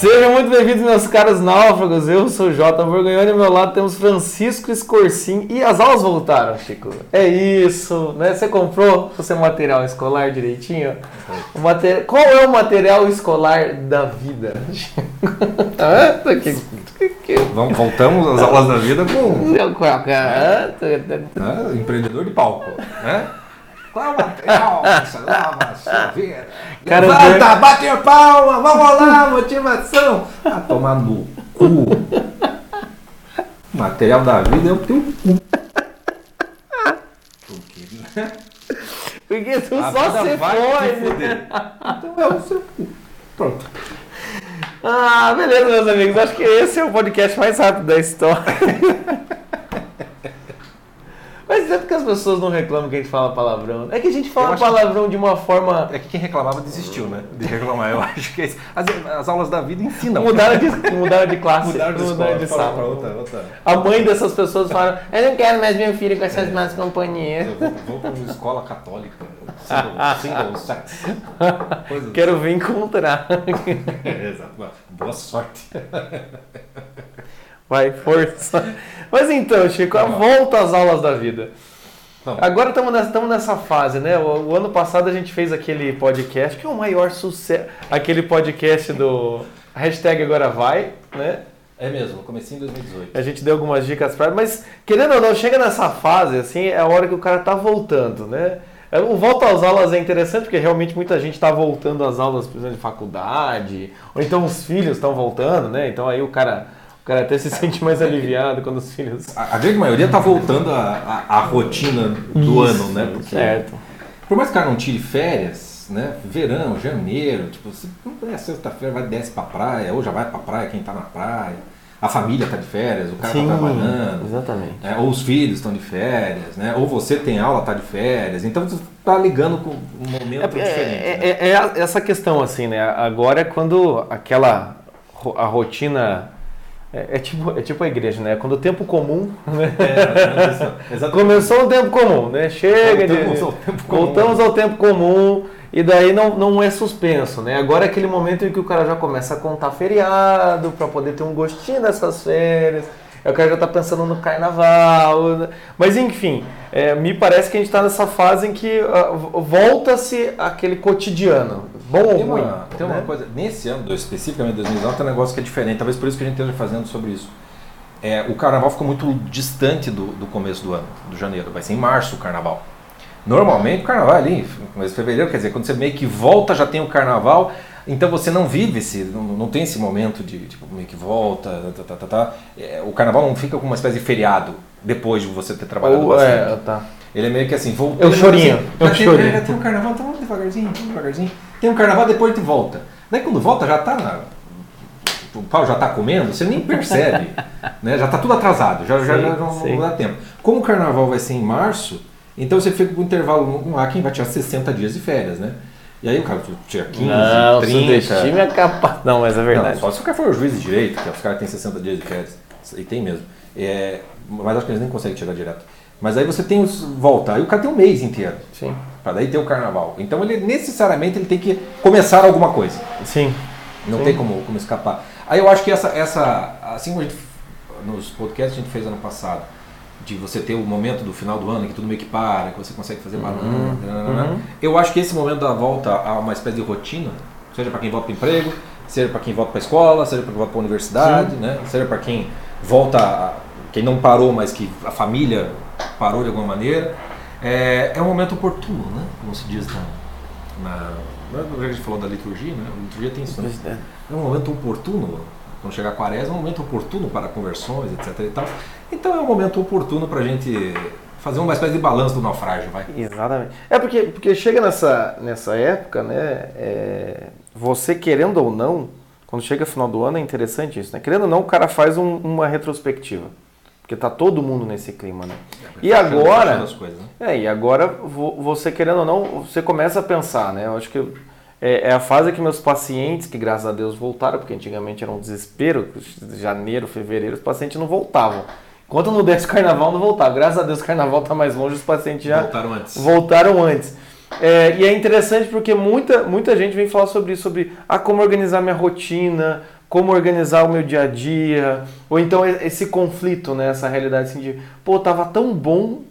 Sejam muito bem-vindos, meus caros náufragos. Eu sou o Jota Borgonhoni e ao meu lado temos Francisco Escorcim. E as aulas voltaram, Chico. É isso, né? Você comprou o seu material escolar direitinho? O mater... Qual é o material escolar da vida? ah, Vamos, voltamos às aulas da vida com. Ah, empreendedor de palco, né? Qual é o material? Lava chuveira. Cara, Levanta, bate a palma, vamos lá, motivação. Ah, tomar no cu. material da vida é o teu cu. Porque tu a só se foi. Então é o seu cu. Pronto. Ah, beleza, meus amigos. Acho que esse é o podcast mais rápido da história. Mas é porque as pessoas não reclamam que a gente fala palavrão. É que a gente fala palavrão que... de uma forma. É que quem reclamava desistiu, né? De reclamar. Eu acho que é as, as aulas da vida ensinam. Mudaram de, mudaram de classe. Mudaram de, mudaram de sala. Outra, outra. A mãe dessas pessoas fala: Eu não quero mais meu filho com essas é. más companhias. Eu vou, vou para uma escola católica. Single, single sex. Quero vir encontrar. É, exato. Boa sorte. Vai, força. Mas então, Chico, a volta às aulas da vida. Agora estamos nessa, nessa fase, né? O, o, ano passado a gente fez aquele podcast, que é o maior sucesso. Aquele podcast do hashtag Agora Vai, né? É mesmo, comecei em 2018. A gente deu algumas dicas para mas querendo ou não, chega nessa fase, assim, é a hora que o cara tá voltando, né? É, o volta às aulas é interessante porque realmente muita gente está voltando às aulas, por exemplo, de faculdade, ou então os filhos estão voltando, né? Então aí o cara o cara até se sente mais aliviado quando os filhos. A, a grande maioria tá voltando à rotina do Isso, ano, né? Porque, certo. Por mais que o cara não tire férias, né? Verão, janeiro, tipo, se não é sexta-feira, vai desce pra praia, ou já vai pra praia quem tá na praia. A família tá de férias, o cara tá Sim, tá trabalhando. Exatamente. Né? Ou os filhos estão de férias, né? Ou você tem aula, tá de férias. Então você tá ligando com um momento é, diferente. É, né? é, é essa questão, assim, né? Agora é quando aquela a rotina é, é, tipo, é tipo a igreja, né? Quando o tempo comum. Né? É, Começou o tempo comum, né? Chega voltamos de. Ao tempo comum. Voltamos ao tempo comum e daí não, não é suspenso, né? Agora é aquele momento em que o cara já começa a contar feriado para poder ter um gostinho dessas férias. O cara já está pensando no carnaval. Né? Mas enfim, é, me parece que a gente está nessa fase em que uh, volta-se aquele cotidiano. Bom ou ruim? Uma, tem né? uma coisa, nesse ano, especificamente 2019, tem um negócio que é diferente, talvez por isso que a gente esteja fazendo sobre isso. É, o carnaval ficou muito distante do, do começo do ano, do janeiro. Vai ser em março o carnaval. Normalmente o carnaval é ali, começo de fevereiro, quer dizer, quando você meio que volta, já tem o carnaval, então você não vive esse, não, não tem esse momento de tipo, meio que volta, tá, tá, tá, tá. É, o carnaval não fica com uma espécie de feriado depois de você ter trabalhado Ou, bastante. É, tá. Ele é meio que assim, voltando. É o chorinho. Assim, é o chorinho. Já tem um carnaval, então vamos devagarzinho, vamos devagarzinho. Tem um carnaval, depois de volta. Daí quando volta já tá na, o pau já está comendo, você nem percebe. né? Já está tudo atrasado, já, sim, já, já não, não dá tempo. Como o carnaval vai ser em março, então você fica com um intervalo lá, quem vai tirar 60 dias de férias, né? E aí o cara tira 15, não, 30. Time é capaz. Não, mas é verdade. Não, só se o cara for o juiz de direito, que os caras têm 60 dias de férias. E tem mesmo. É, mas acho que eles nem conseguem tirar direto. Mas aí você tem os. volta, aí o cara tem um mês inteiro. Sim. Para daí ter o carnaval. Então ele necessariamente ele tem que começar alguma coisa. Sim. Não Sim. tem como, como escapar. Aí eu acho que essa, essa. Assim como a gente, nos podcasts a gente fez ano passado, de você ter o momento do final do ano que tudo meio que para, que você consegue fazer. Uhum. Uhum. Eu acho que esse momento da volta a uma espécie de rotina, seja para quem volta para emprego, seja para quem volta para a escola, seja para quem volta para a universidade, né? seja para quem volta, a, quem não parou, mas que a família parou de alguma maneira, é, é um momento oportuno, né? como se diz na, na a gente falou da liturgia, né? A liturgia tem isso. Né? É um momento oportuno quando chegar a quaresma, é um momento oportuno para conversões, etc. E tal. Então é um momento oportuno para a gente fazer uma espécie de balanço do naufrágio, vai. Exatamente. É porque, porque chega nessa, nessa época, né? É, você querendo ou não, quando chega final do ano é interessante isso, né? Querendo ou não, o cara faz um, uma retrospectiva. Porque tá todo mundo nesse clima, né? É, e agora. Coisas, né? É, e agora você querendo ou não, você começa a pensar, né? Eu acho que é, é, a fase que meus pacientes, que graças a Deus voltaram, porque antigamente era um desespero, janeiro, fevereiro, os pacientes não voltavam. Enquanto não desse carnaval, não voltava. Graças a Deus o carnaval está mais longe, os pacientes já voltaram antes. Voltaram antes. É, e é interessante porque muita, muita gente vem falar sobre isso, sobre ah, como organizar minha rotina como organizar o meu dia a dia, ou então esse conflito, né, essa realidade assim de, pô, tava tão bom,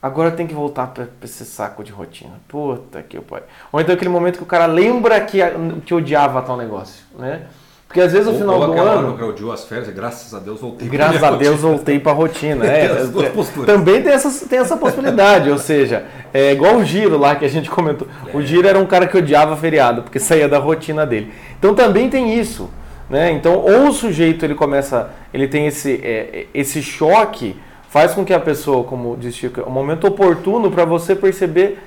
agora tem que voltar para esse saco de rotina. Puta que pai. Ou então aquele momento que o cara lembra que, que odiava tal negócio, né? Porque às vezes no final ou do ano. Eu odiou as férias, graças a Deus voltei Graças a Deus rotina. voltei para a rotina. É, também tem essa, tem essa possibilidade, ou seja, é igual o Giro lá que a gente comentou. É. O Giro era um cara que odiava feriado, porque saía da rotina dele. Então também tem isso. Né? Então, ou o sujeito ele começa, ele tem esse, é, esse choque, faz com que a pessoa, como disse Chico, é um momento oportuno para você perceber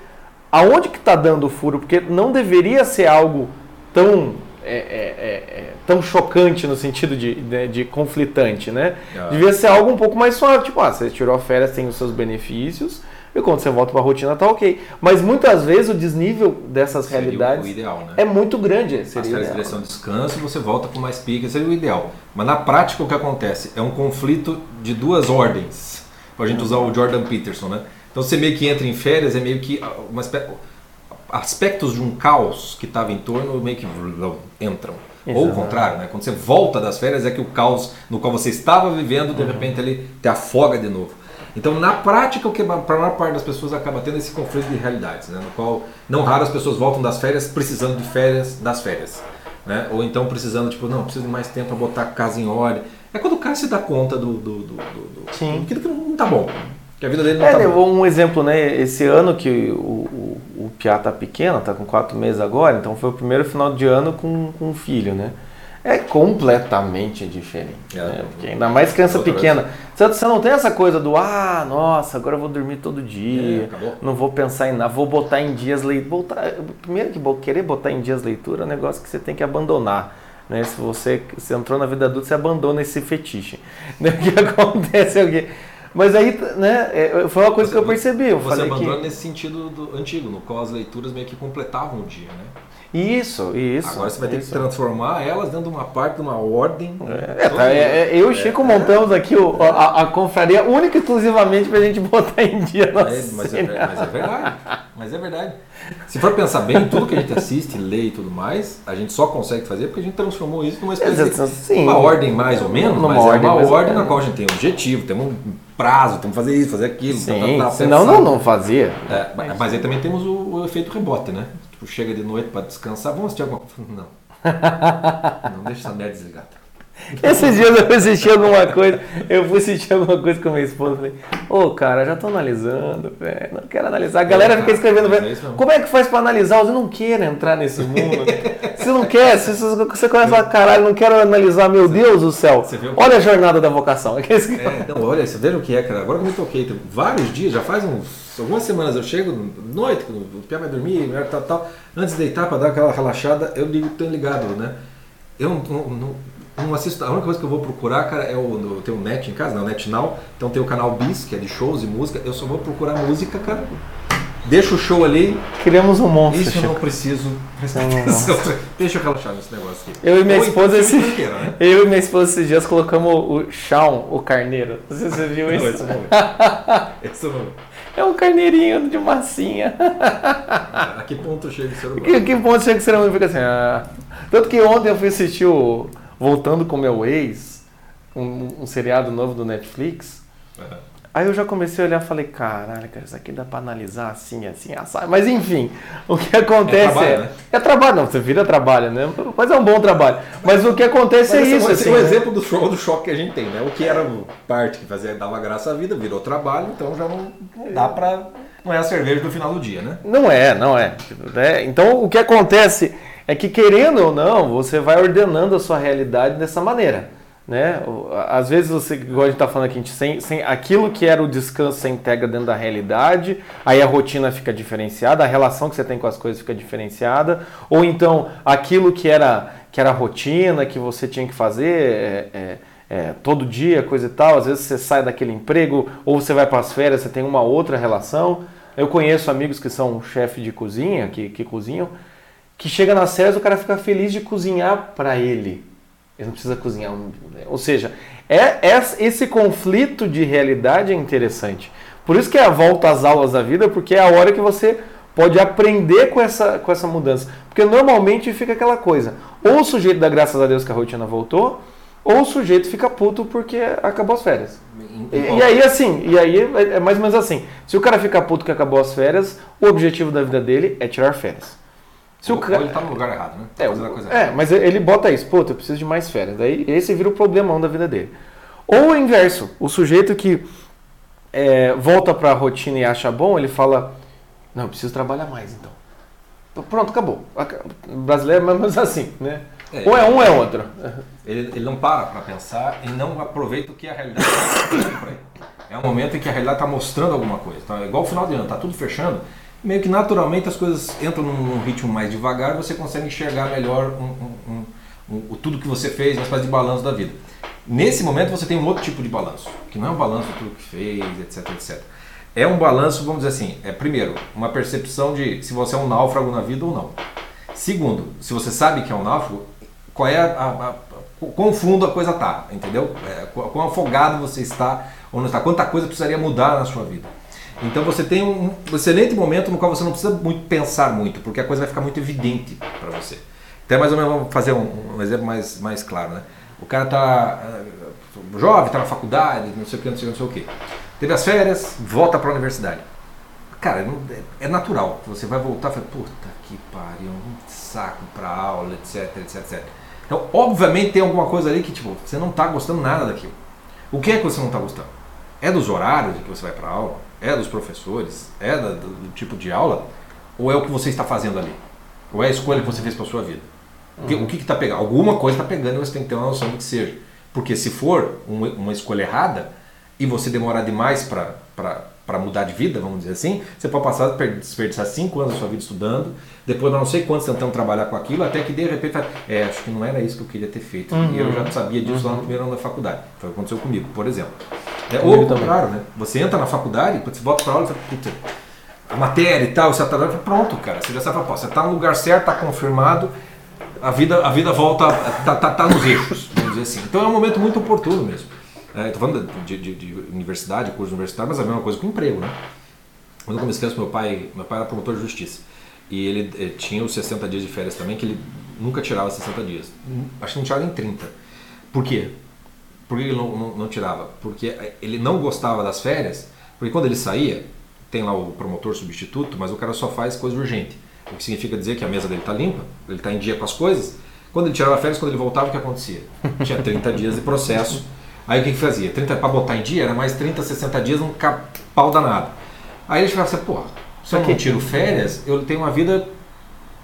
aonde que está dando o furo, porque não deveria ser algo tão é, é, é, é, tão chocante no sentido de, de, né, de conflitante, né? Ah. Devia ser algo um pouco mais suave, tipo, ah, você tirou férias, tem os seus benefícios, e quando você volta para a rotina tá ok. Mas muitas vezes o desnível dessas seria realidades ideal, né? é muito grande. Seria As férias de direção descanso, você volta com mais pica, seria o ideal. Mas na prática o que acontece é um conflito de duas ordens. Para a gente usar o Jordan Peterson, né? Então você meio que entra em férias, é meio que espécie aspectos de um caos que estava em torno meio que entram. Exato. Ou o contrário, né? quando você volta das férias é que o caos no qual você estava vivendo, de uhum. repente ele te afoga de novo. Então, na prática, o que para a maior parte das pessoas acaba tendo esse conflito de realidades, né? no qual não raro as pessoas voltam das férias precisando de férias das férias. Né? Ou então precisando, tipo, não, preciso de mais tempo para botar a casa em ordem. É quando o cara se dá conta do, do, do, do, Sim. do que não está bom. Que a vida dele não é, tá um exemplo, né? Esse ano que o, o, o Piá tá pequeno, tá com quatro meses agora, então foi o primeiro final de ano com, com um filho, né? É completamente diferente. É, né? Porque ainda mais criança pequena. Você não tem essa coisa do, ah, nossa, agora eu vou dormir todo dia, é, não vou pensar em nada, vou botar em dias leitura. Primeiro que querer botar em dias leitura é um negócio que você tem que abandonar. Né? Se você se entrou na vida adulta, você abandona esse fetiche. Né? O que acontece é o quê? Mas aí, né, é, foi uma coisa você, que eu percebi. Eu você abandona que... nesse sentido do antigo, no qual as leituras meio que completavam o dia, né? Isso, isso. Agora você vai ter isso. que transformar elas dentro de uma parte, de uma ordem. É, tá, é, é, eu e o Chico é. montamos aqui o, a, a, confraria única e exclusivamente para a gente botar em dia nossa é, mas, é, mas é verdade. Mas é verdade. Se for pensar bem, tudo que a gente assiste, lê e tudo mais, a gente só consegue fazer porque a gente transformou isso numa espécie de uma ordem mais ou menos, numa mas ordem, é uma ordem na qual a gente tem um objetivo, tem um prazo, temos que fazer isso, fazer aquilo. Sim, tá, tá, senão não, não fazia. É, mas, mas aí também temos o, o efeito rebote, né? Tipo, chega de noite para descansar, vamos assistir alguma coisa? Não. Não deixa essa merda desligada. Esses dias eu fui assistir alguma coisa, eu fui assistir alguma coisa com minha esposa, falei, ô oh, cara, já tô analisando, velho, não quero analisar. A galera fica escrevendo, velho, como é que faz para analisar? Eu não quero entrar nesse mundo. se não quer, se você começa a falar, caralho, não quero analisar, meu Deus do céu. Olha a jornada da vocação. É, não, olha, você vê o que é, cara. Agora que eu me toquei, vários dias, já faz uns, algumas semanas, eu chego noite, o Pia vai dormir, tal, tal, antes de deitar para dar aquela relaxada, eu ligo, tenho ligado, né? Eu não, não não assisto. A única coisa que eu vou procurar, cara, é o. Tem o Net em casa, não, o Net Now. Então tem o canal Bis, que é de shows e música. Eu só vou procurar música, cara. Deixa o show ali. Criamos um monstro. Isso eu não preciso. Deixa eu relaxar nesse negócio aqui. Eu e minha Ou então esposa. Esse... Né? Eu e minha esposa esses dias colocamos o Shawn, o carneiro. Não sei se você viu isso. Não, esse não. É um carneirinho de massinha. A que ponto chega o ser humano? Que, que ponto chega o ser humano? Fica assim. Ah. Tanto que ontem eu fui assistir o voltando com meu ex, um, um seriado novo do Netflix. Uhum. Aí eu já comecei a olhar e falei, caralho, cara, isso aqui dá pra analisar assim, assim, assado. Mas enfim, o que acontece é. Trabalho, é, né? é trabalho, não, você vira trabalho, né? Mas é um bom trabalho. Mas o que acontece Mas é isso. Esse assim, é o né? exemplo do show do choque que a gente tem, né? O que era parte que fazia, dava graça à vida, virou trabalho, então já não, não dá pra. Não é a cerveja do final do dia, né? Não é, não é. é. Então o que acontece é que querendo ou não, você vai ordenando a sua realidade dessa maneira. Né? Às vezes você, igual a gente está falando aqui, gente sem, sem, aquilo que era o descanso você integra dentro da realidade, aí a rotina fica diferenciada, a relação que você tem com as coisas fica diferenciada, ou então aquilo que era, que era rotina, que você tinha que fazer é, é, é, todo dia, coisa e tal, às vezes você sai daquele emprego, ou você vai para as férias, você tem uma outra relação. Eu conheço amigos que são chefe de cozinha, que, que cozinham, que chega nas férias o cara fica feliz de cozinhar para ele. Ele não precisa cozinhar. Ou seja, é, é, esse conflito de realidade é interessante. Por isso que é a volta às aulas da vida, porque é a hora que você pode aprender com essa, com essa mudança. Porque normalmente fica aquela coisa. Ou o sujeito dá graças a Deus que a rotina voltou, ou o sujeito fica puto porque acabou as férias. E, e, aí, assim, e aí é, é mais ou menos assim. Se o cara fica puto que acabou as férias, o objetivo da vida dele é tirar férias. Se ou, o cara... ele tá no lugar errado, né? É, é, mas ele bota isso, puta, eu preciso de mais férias. Daí esse vira o problemão da vida dele. Ou o inverso, o sujeito que é, volta para a rotina e acha bom, ele fala, não, eu preciso trabalhar mais então. Pronto, acabou. O brasileiro é mais assim, né? É, ou é um ou é outro. Ele, ele não para para pensar e não aproveita o que a realidade está. É um momento em que a realidade está mostrando alguma coisa. Tá? Igual o final de ano, está tudo fechando. Meio que naturalmente as coisas entram num ritmo mais devagar você consegue enxergar melhor um, um, um, tudo que você fez, uma espécie de balanço da vida. Nesse momento você tem um outro tipo de balanço, que não é um balanço de tudo que fez, etc, etc. É um balanço, vamos dizer assim, é primeiro, uma percepção de se você é um náufrago na vida ou não. Segundo, se você sabe que é um náufrago, qual é a, a, a quão fundo a coisa está, entendeu? É, quão afogado você está ou não está, quanta coisa precisaria mudar na sua vida. Então você tem um, excelente momento no qual você não precisa muito pensar muito, porque a coisa vai ficar muito evidente para você. Até mais ou menos vamos fazer um, um exemplo mais, mais claro, né? O cara está uh, jovem, está na faculdade, não sei o que, não sei, não sei o que. Teve as férias, volta para a universidade. Cara, é, é natural. Você vai voltar e fala, puta que pariu, um saco para aula, etc, etc, etc. Então, obviamente tem alguma coisa ali que tipo, você não está gostando nada daquilo. O que é que você não está gostando? É dos horários que você vai para aula? É dos professores? É do, do, tipo de aula? Ou é o que você está fazendo ali? Ou é a escolha que você fez para sua vida? Uhum. O que está pegando? Alguma coisa está pegando e você tem que ter uma noção do que seja. Porque se for uma, uma escolha errada e você demorar demais para mudar de vida, vamos dizer assim, você pode passar a desperdiçar cinco anos da sua vida estudando, depois não sei quantos tentando trabalhar com aquilo, até que de repente, é, acho que não era isso que eu queria ter feito. Uhum. E eu já sabia disso uhum. lá no primeiro ano da faculdade. Foi o que aconteceu comigo, por exemplo. É, ou, contrário, né? Você entra na faculdade, quando você volta para aula, você fala, puta, a matéria e tal, você está pronto, cara. Você já sabe, você está no lugar certo, está confirmado, a vida, a vida volta, tá, tá, tá nos eixos, vamos dizer assim. Então é um momento muito oportuno mesmo. Estou é, falando de, de, de, universidade, curso universitário, mas é a mesma coisa com emprego, né? Quando eu comecei meu pai, meu pai era promotor de justiça. E ele, ele, eh, tinha os 60 dias de férias também, que ele nunca tirava 60 dias. Acho que não tirava em 30. Por quê? Por que ele não, não, não tirava? Porque ele não gostava das férias, porque quando ele saía, tem lá o promotor substituto, mas o cara só faz coisa urgente. O que significa dizer que a mesa dele está limpa, ele está em dia com as coisas. Quando ele tirava férias, quando ele voltava, o que acontecia? Tinha 30 dias de processo. Aí o que, que fazia? 30 para botar em dia, era mais 30, 60 dias, um pau danado. Aí ele ficava assim, porra, se eu não tiro férias, eu tenho uma vida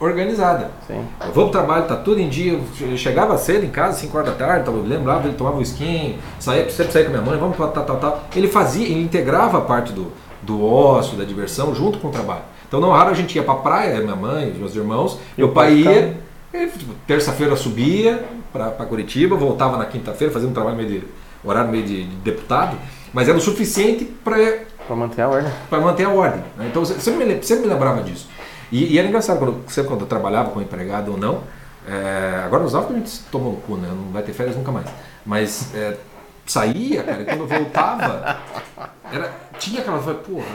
organizada. Sim. Eu vou pro trabalho, tá tudo em dia. Eu chegava cedo em casa, 5 horas da tarde, eu lembrava, ele tomava um skin, saía, sempre sair com a minha mãe, vamos para tal, tal, tal. Ele fazia, ele integrava a parte do, do ócio, da diversão, junto com o trabalho. Então, não raro a gente ia pra praia, minha mãe, meus irmãos, e meu pai ia, tipo, terça-feira subia para Curitiba, voltava na quinta-feira, fazia um trabalho meio de horário meio de, de deputado, mas era o suficiente para para manter a ordem. Para manter a ordem. Né? Então, você me, sempre me lembrava disso. E, e era engraçado, quando, sempre quando eu trabalhava com empregado ou não, é, agora nos altos a gente toma no cu, né? Não vai ter férias nunca mais. Mas é, saía, cara, e quando eu voltava, era, tinha aquela. Porra,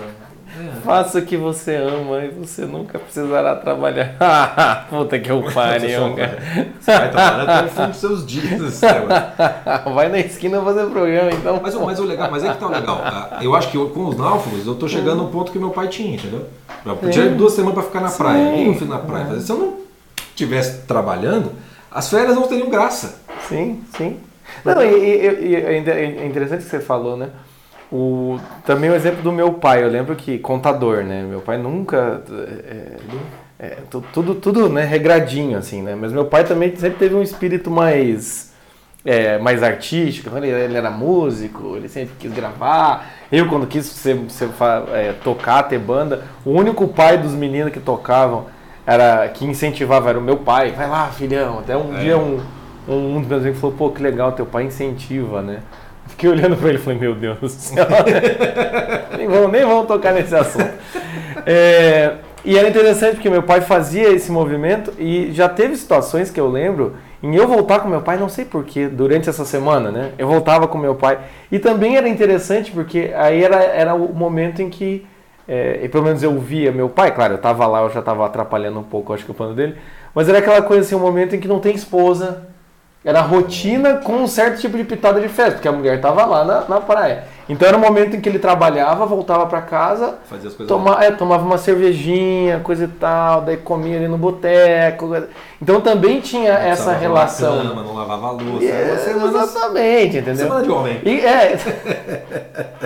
é. Faça o que você ama e você nunca precisará trabalhar. Puta que eu pariu, cara. Você vai trabalhar até o fim dos seus dias. Vai na esquina fazer programa, então. Mas, mas, o legal, mas é que tá o legal. Ah, eu acho que eu, com os náufragos eu tô chegando no ponto que meu pai tinha, entendeu? Eu tinha duas semanas para ficar na Sim. praia. Eu fui na praia. Se eu não estivesse trabalhando, as férias não teriam graça. Sim, sim. Não, e, e, e é interessante que você falou, né? O, também o exemplo do meu pai, eu lembro que contador, né? Meu pai nunca. É, é, tudo, tudo né, regradinho, assim, né? Mas meu pai também sempre teve um espírito mais. É, mais artístico, ele, ele, era músico, ele sempre quis gravar. Eu, quando quis ser, ser é, tocar, ter banda, o único pai dos meninos que tocavam era que incentivava era o meu pai. Vai lá, filhão. Até um é. dia um, um, um dos meus amigos falou: pô, que legal, teu pai incentiva, né? Fiquei olhando para ele e falei, meu Deus do céu. nem, vamos, nem vamos tocar nesse assunto. É, e era interessante porque meu pai fazia esse movimento e já teve situações que eu lembro em eu voltar com meu pai, não sei porquê, durante essa semana, né? Eu voltava com meu pai. E também era interessante porque aí era, era o momento em que, é, e pelo menos eu via meu pai, claro, eu estava lá, eu já estava atrapalhando um pouco, acho que o plano dele, Mas era aquela coisa assim, um momento em que não tem esposa. Era rotina com um certo tipo de pitada de festa, porque a mulher tava lá na, na praia. Então era o momento em que ele trabalhava, voltava para casa, Fazia as coisas toma, é, tomava uma cervejinha, coisa e tal, daí comia ali no boteco. Então também tinha Não essa relação. lavar cama, não lavava a louça. É, semana, exatamente, entendeu? semana de homem. E, é.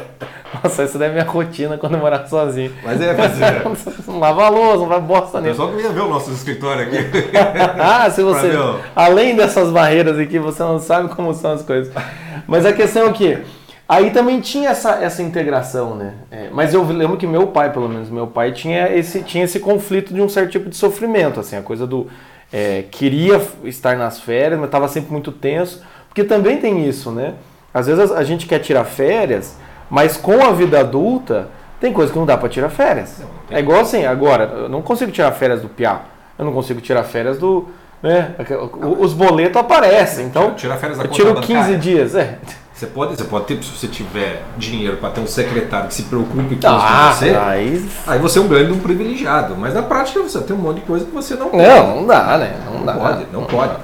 Nossa, essa daí é minha rotina quando eu morar sozinho. Mas é, mas é. Não lava a louça, não vai bosta O nenhuma. pessoal que ia ver o nosso escritório aqui. ah, se você. Além dessas barreiras aqui, você não sabe como são as coisas. Mas a questão é que. Aí também tinha essa, essa integração, né? É, mas eu lembro que meu pai, pelo menos, meu pai tinha esse, tinha esse conflito de um certo tipo de sofrimento, assim, a coisa do. é, queria estar nas férias, mas estava sempre muito tenso. Porque também tem isso, né? Às vezes a gente quer tirar férias, mas com a vida adulta, tem coisa que não dá para tirar férias. Não, não tem. É igual assim, agora, eu não consigo tirar férias do Piá. Eu não consigo tirar férias do. Né? Os boletos aparecem. Então, Tira férias da eu tiro bancária. 15 dias. É. Você pode, você pode ter, se você tiver dinheiro para ter um secretário que se preocupe com Ah, você, aí. aí você é um grande um privilegiado. Mas na prática você tem um monte de coisa que você não pode. Não, não dá, né? Não, Não dá. pode, não pode.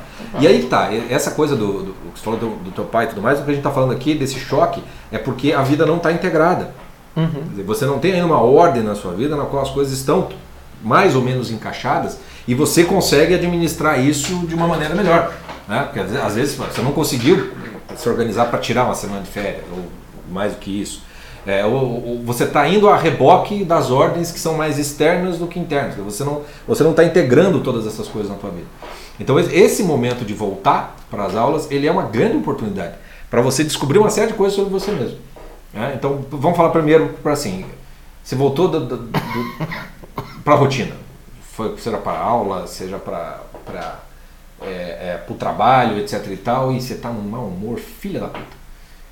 E aí tá, essa coisa do, do, que você falou do, do teu pai e tudo mais, o que a gente está falando aqui, desse choque, é porque a vida não está integrada. Uhum. Dizer, você não tem ainda uma ordem na sua vida na qual as coisas estão mais ou menos encaixadas e você consegue administrar isso de uma maneira melhor. Né? Porque às vezes você não conseguiu se organizar para tirar uma semana de férias, ou mais do que isso. É, ou, ou você está indo a reboque das ordens que são mais externas do que internas. Você não você não está integrando todas essas coisas na tua vida. Então esse- momento de voltar para as aulas, ele é uma grande oportunidade para você descobrir uma série de coisas sobre você mesmo. né? Então vamos falar primeiro para assim, você voltou para a rotina, foi seja para aula, seja para é, é, o trabalho, etc e tal, e você está num mau humor, filha da puta.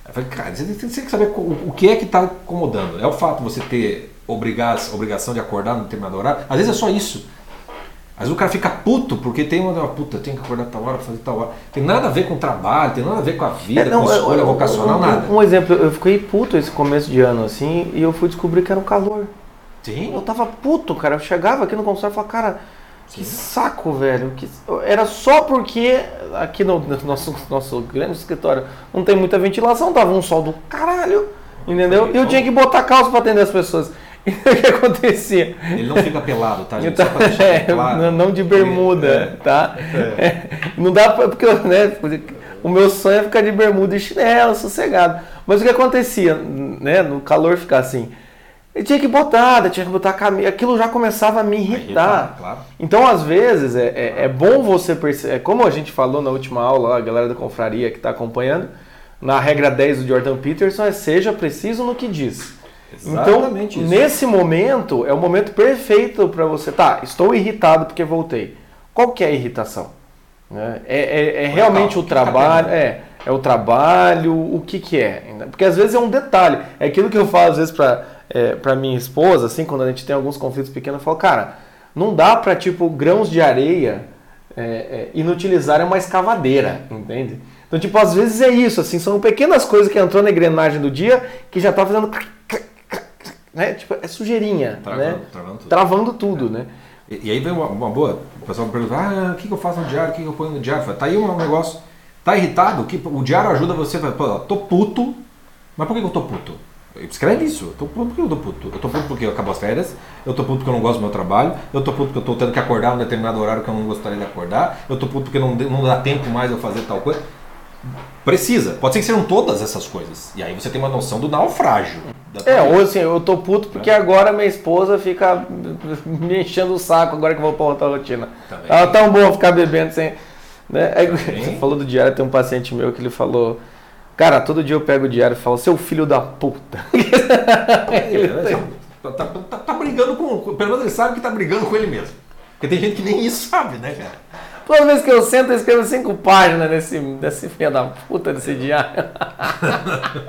Eu falei, cara, você tem você tem que saber o o que é que está incomodando. É o fato de você ter obriga- obrigação de acordar no determinado horário. Às vezes é só isso. Às vezes o cara fica puto porque tem uma uma puta, tem que acordar tal hora, fazer tal hora. Tem nada a ver com o trabalho, tem nada a ver com a vida, É, não, com escolha eu- vocacional, um, nada. Um exemplo, eu fiquei puto esse começo de ano, assim, e eu fui descobrir que era um calor. Sim. Eu tava puto, cara. Eu chegava aqui no consultório e falava, cara, que saco, velho. Que... Era só porque aqui no, no nosso, nosso grande escritório não tem muita ventilação, tava um sol do caralho, entendeu? E eu tinha que botar calça pra atender as pessoas. E o que acontecia? Ele não fica pelado, tá, gente? Então, é, claro. não- não de bermuda, É. tá? É, não dá pra, porque né, o meu sonho é ficar de bermuda e chinelo, sossegado. Mas o que acontecia, né, no calor ficar assim, eu tinha que botar, tinha que botar a camisa, aquilo já começava a me irritar. claro. Então, às vezes, é, é, é bom você perceber, como a gente falou na última aula, a galera da confraria que está acompanhando, na regra 10 do Jordan Peterson é seja preciso no que diz. Exatamente então, isso. nesse momento, é o momento perfeito para você. Tá, estou irritado porque voltei. Qual que é a irritação? Né? É, é- é realmente calma, o que tá trabalho, é, é o trabalho, o que que é? Porque às vezes é um detalhe. É aquilo que eu falo às vezes para é, pra minha esposa, assim, quando a gente tem alguns conflitos pequenos, eu falo, cara, não dá para tipo grãos de areia é, é, inutilizarem uma escavadeira, entende? Então, tipo, às vezes é isso, assim, são pequenas coisas que entrou na engrenagem do dia que já tá fazendo né? Tipo, é sujeirinha, Travando, né? travando tudo. Travando tudo, né? E, e aí vem uma, uma boa. O pessoal me pergunta: ah, o que, que eu faço no diário? O que, que eu ponho no diário? Falo, Tá aí um negócio. Tá irritado? Que, o diário ajuda você. Pô, tô puto. Mas por que, que eu tô puto? Escreve isso. Eu tô puto porque eu tô puto. Eu tô puto porque acabou as férias. Eu tô puto porque eu não gosto do meu trabalho. Eu tô puto porque eu tô tendo que acordar num determinado horário que eu não gostaria de acordar. Eu tô puto porque não, não dá tempo mais eu fazer tal coisa. Precisa. Pode ser que sejam todas essas coisas. E aí você tem uma noção do naufrágio. É, ou assim, eu tô puto porque agora minha esposa fica me enchendo o saco agora que eu vou pra outra rotina. Também. Ela tão boa ficar bebendo sem. Né? Aí, Também. você falou do diário, tem um paciente meu que ele falou. Cara, todo dia eu pego o diário e falo, seu filho da puta. É, tá, tá- tá- tá brigando com. Pelo menos ele sabe que tá brigando com ele mesmo. Porque tem gente que nem isso sabe, né, cara? Toda vez que eu sento, eu escrevo cinco páginas nesse, desse filho da puta desse diário.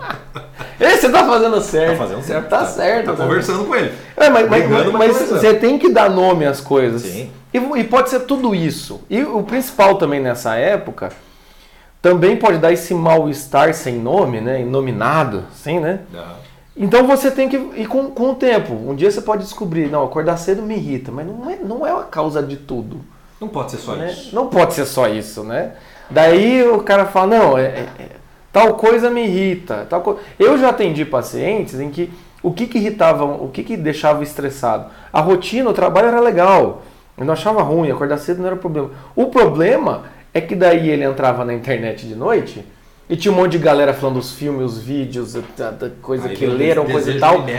Esse tá fazendo certo. Tá fazendo certo. Tá, certo. Tá tá conversando com ele. É, mas, mas- Brigando, mas você tem que dar nome às coisas. Sim. E, e pode ser tudo isso. E o principal também nessa época, também pode dar esse mal-estar sem nome, né? Inominado, assim, né? Então você tem que ir com, com o tempo. Um dia você pode descobrir, não, acordar cedo me irrita, mas não é, não é a causa de tudo. Não pode ser só né? isso. Não pode ser só isso, né? Daí o cara fala, não, é, é, é tal coisa me irrita. Tal co... Eu já atendi pacientes em que o que, que irritava, o que, que deixava estressado? A rotina, o trabalho era legal. Eu não achava ruim, acordar cedo não era problema. O problema é que daí ele entrava na internet de noite e tinha um monte de galera falando os filmes, os vídeos, da, da coisa Aí que leram, coisa e tal. de-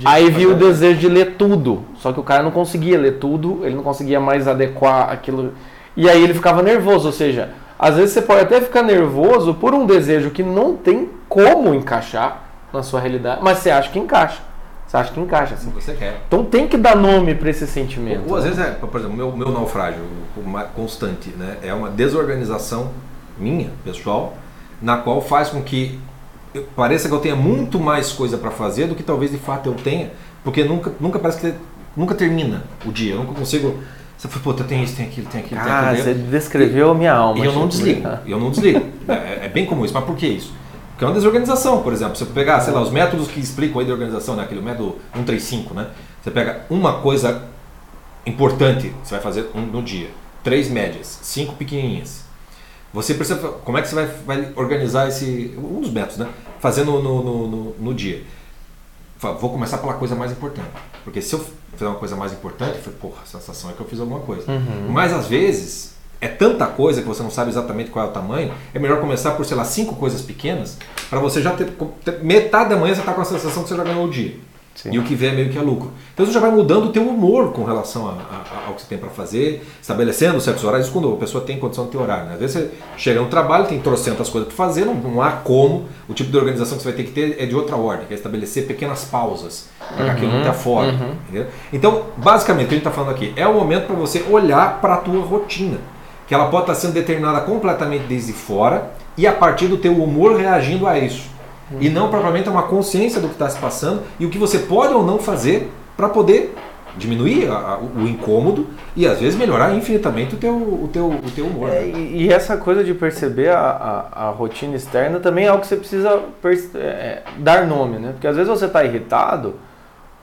de Aí viu o desejo de ler tudo. Só que o cara não conseguia ler tudo, ele não conseguia mais adequar aquilo. E aí ele ficava nervoso. Ou seja, às vezes você pode até ficar nervoso por um desejo que não tem como encaixar na sua realidade, mas você acha que encaixa. Você acha que encaixa, assim. Você quer. Então tem que dar nome para esse sentimento. Ou às vezes é, por exemplo, meu, meu naufrágio constante, né? É uma desorganização minha, pessoal, na qual faz com que eu- pareça que eu tenha muito mais coisa para fazer do que talvez de fato eu tenha, porque nunca, nunca parece que nunca termina o dia, eu nunca consigo. Você fala, puta, tem isso, tem aquilo, tem aquilo, tem Ah, aquilo. você descreveu a minha alma. E eu não Chico. desligo, eu não desligo. É, é bem comum isso, mas por que isso? Porque é uma desorganização, por exemplo. Se você pegar, sei lá, os métodos que explicam aí de organização, né? aquele método 135, né? Você pega uma coisa importante, você vai fazer um no dia, três médias, cinco pequenininhas. Você precisa, como é que você vai, vai organizar esse, um dos métodos, né? Fazendo no, no, no, no dia. Fala, Vou começar pela coisa mais importante. Porque se eu fizer uma coisa mais importante, eu porra, a sensação é que eu fiz alguma coisa. Mas às vezes é tanta coisa que você não sabe exatamente qual é o tamanho, é melhor começar por, sei lá, cinco coisas pequenas, para você já ter, ter- Metade da manhã você está com a sensação que você já ganhou o dia. Sim. E o que vem é meio que é lucro. Então você já vai mudando o teu humor com relação a- a- ao que você tem para fazer, estabelecendo certos horários, quando a pessoa tem condição de ter horário. Né? Às vezes você chega no trabalho, tem trocentas coisas para fazer, não, não há como. O tipo de organização que você vai ter que ter é de outra ordem, que é estabelecer pequenas pausas, para que aquilo não te afore. entendeu? Então, basicamente, o que a gente está falando aqui é o momento para você olhar para a tua rotina, que ela pode estar sendo determinada completamente desde fora e a partir do teu humor reagindo a isso. E não propriamente uma consciência do que está se passando e o que você pode ou não fazer para poder diminuir a- a- o incômodo e às vezes melhorar infinitamente o teu, o teu, o teu humor. É, né? e, e essa coisa de perceber a, a, rotina externa também é algo que você precisa perce- é, dar nome, né? Porque às vezes você está irritado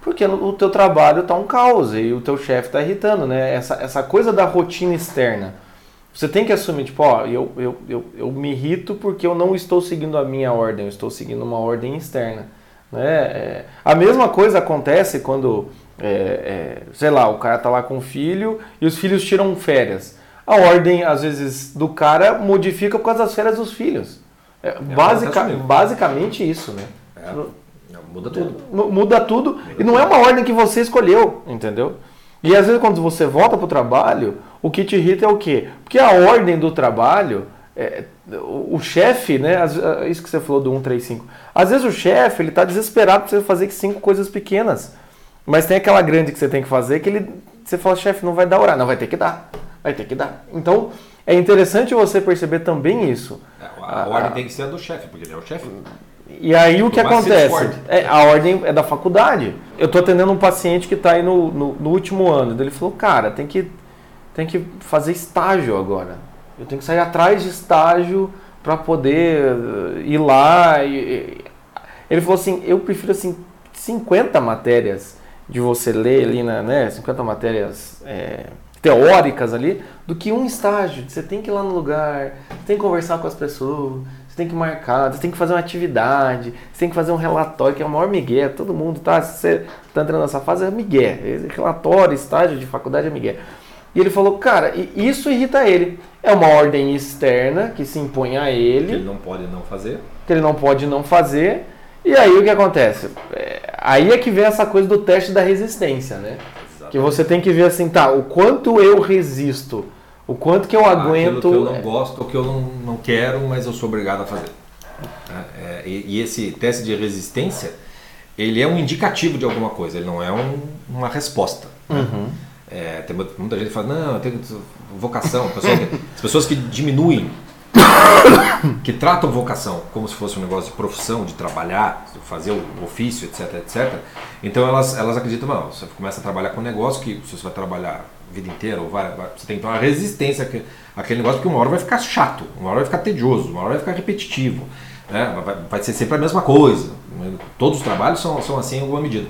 porque o teu trabalho está um caos e o teu chefe está irritando, né? Essa, essa coisa da rotina externa. Você tem que assumir, tipo, ó, eu, eu, eu, eu me irrito porque eu não estou seguindo a minha ordem, eu estou seguindo uma ordem externa. Né? É, a mesma coisa acontece quando, é, é, sei lá, o cara tá lá com o filho e os filhos tiram férias. A ordem, às vezes, do cara modifica por causa das férias dos filhos. É, basica- acontece mesmo. basicamente isso, né? É, muda tudo. Mu- Muda tudo e não é uma ordem que você escolheu, entendeu? E às vezes quando você volta pro trabalho, o que te irrita é o quê? Porque a ordem do trabalho, é, o, o chefe, né? às- ah, isso que você falou do 135. Às vezes o chefe, ele tá desesperado pra você fazer cinco coisas pequenas. Mas tem aquela grande que você tem que fazer que ele você fala, chefe, não vai dar horário, não vai ter que dar. Vai ter que dar. Então, é interessante você perceber também isso. A, a ordem tem que ser a do chefe, porque ele é o chefe. E aí o que acontece? É, a ordem é da faculdade. Eu tô atendendo um paciente que está aí no, no, no último ano. Ele falou, cara, tem que, tem que fazer estágio agora. Eu tenho que sair atrás de estágio para poder eh, ir lá. Ele falou assim, eu prefiro assim 50 matérias de você ler ali, na, né, 50 matérias é, teóricas ali, do que um estágio. Você tem que ir lá no lugar, você tem que conversar com as pessoas, você tem que marcar, você tem que fazer uma atividade, você tem que fazer um relatório, que é o maior migué, todo mundo, tá? Se você tá entrando nessa fase, é migué. Relatório, estágio de faculdade é migué. E ele falou, cara, isso irrita ele. É uma ordem externa que se impõe a Que ele, ele não pode não fazer. que ele não pode não fazer. E aí o que acontece? É, aí é que vem essa coisa do teste da resistência, né? Que você tem que ver assim, tá, o quanto eu resisto, o quanto que eu aguento. Aquilo que eu não gosto ou que eu não, não quero, mas eu sou obrigado a fazer. É, é, e, e esse teste de resistência, ele é um indicativo de alguma coisa, ele não é um- uma resposta. né? Uhum. É, tem muita gente que fala, não, eu tenho vocação. Pessoa as pessoas que diminuem, que tratam vocação como se fosse um negócio de profissão, de trabalhar, de fazer o ofício, etc, etc. Então elas, elas acreditam, não, você começa a trabalhar com um negócio que se você vai trabalhar a vida inteira, ou vai, vai- você tem que ter uma resistência àque- àquele negócio, porque uma hora vai ficar chato, uma hora vai ficar tedioso, uma hora vai ficar repetitivo. Né? Vai, vai ser sempre a mesma coisa. Todos os trabalhos são, são assim em alguma medida.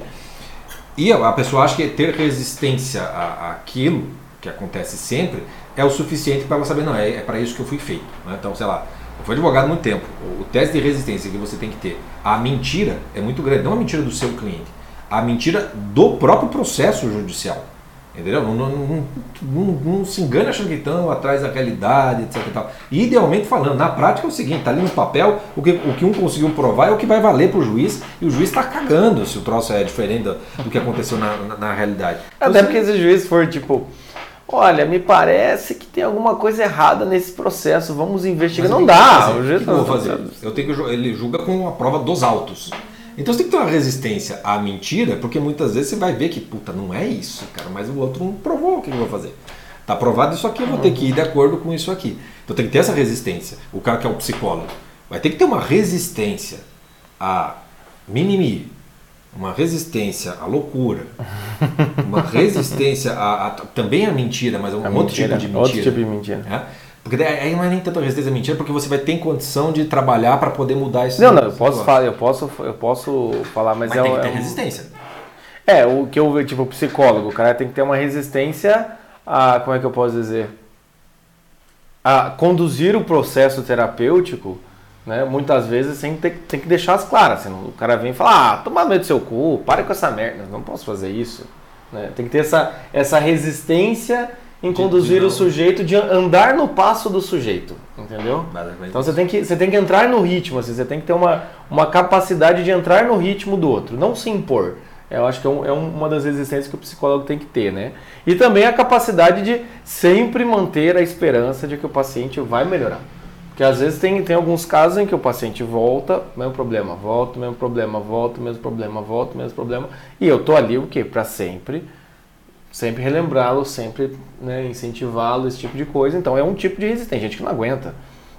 E a pessoa acha que ter resistência à- àquilo que acontece sempre, é o suficiente para ela saber, não, é, é para isso que eu fui feito. Né? Então, sei lá, eu fui advogado há muito tempo. O teste de resistência que você tem que ter, a mentira é muito grande, não a mentira do seu cliente, a mentira do próprio processo judicial. Entendeu? Não, não, não, não, se engane achando que estão atrás da realidade, etc. E tal. idealmente falando, na prática é o seguinte, está ali no papel, o que, o que um conseguiu provar é o que vai valer para o juiz, e o juiz está cagando se o troço é diferente do, do que aconteceu na, na, na realidade. Então, Até porque se o juiz for tipo, olha, me parece que tem alguma coisa errada nesse processo, vamos investigar. Não dá. O juiz não vou fazer. Eu tenho que ele julga com a prova dos autos. Então você tem que ter uma resistência à mentira, porque muitas vezes você vai ver que, puta, não é isso, cara, mas o outro não provou o que eu vou fazer. Tá provado isso aqui, eu vou ter que ir de acordo com isso aqui. Então tem que ter essa resistência. O cara que é o psicólogo vai ter que ter uma resistência a mimimi, uma resistência à loucura, uma resistência a, a também à mentira, mas a um a outro mentira, tipo de mentira. Outro tipo de mentira. É? Porque aí não é nem tanto resistência à mentira, porque você vai ter condição de trabalhar para poder mudar isso. Não, não, eu posso falar, eu posso, eu posso falar, mas, mas é tem que ter é resistência. É, o que eu tipo psicólogo, o cara tem que ter uma resistência a, como é que eu posso dizer, a conduzir o processo terapêutico, né? Muitas vezes sem ter, tem que deixar as claras, senão o cara vem e fala, ah, toma medo do seu cu, para com essa merda, não posso fazer isso, né? Tem que ter essa essa resistência em conduzir o sujeito, de andar no passo do sujeito, entendeu? Então você tem que, você tem que entrar no ritmo, assim, você tem que ter uma, uma capacidade de entrar no ritmo do outro, não se impor. Eu acho que é, um, é uma das resistências que o psicólogo tem que ter, né? E também a capacidade de sempre manter a esperança de que o paciente vai melhorar. Porque às vezes tem, tem alguns casos em que o paciente volta, mesmo problema, volta, mesmo problema, volta, mesmo problema, volta, mesmo problema. E eu tô ali o quê? Para sempre sempre relembrá-lo, sempre né, incentivá-lo, esse tipo de coisa. Então é um tipo de resistência, gente que não aguenta.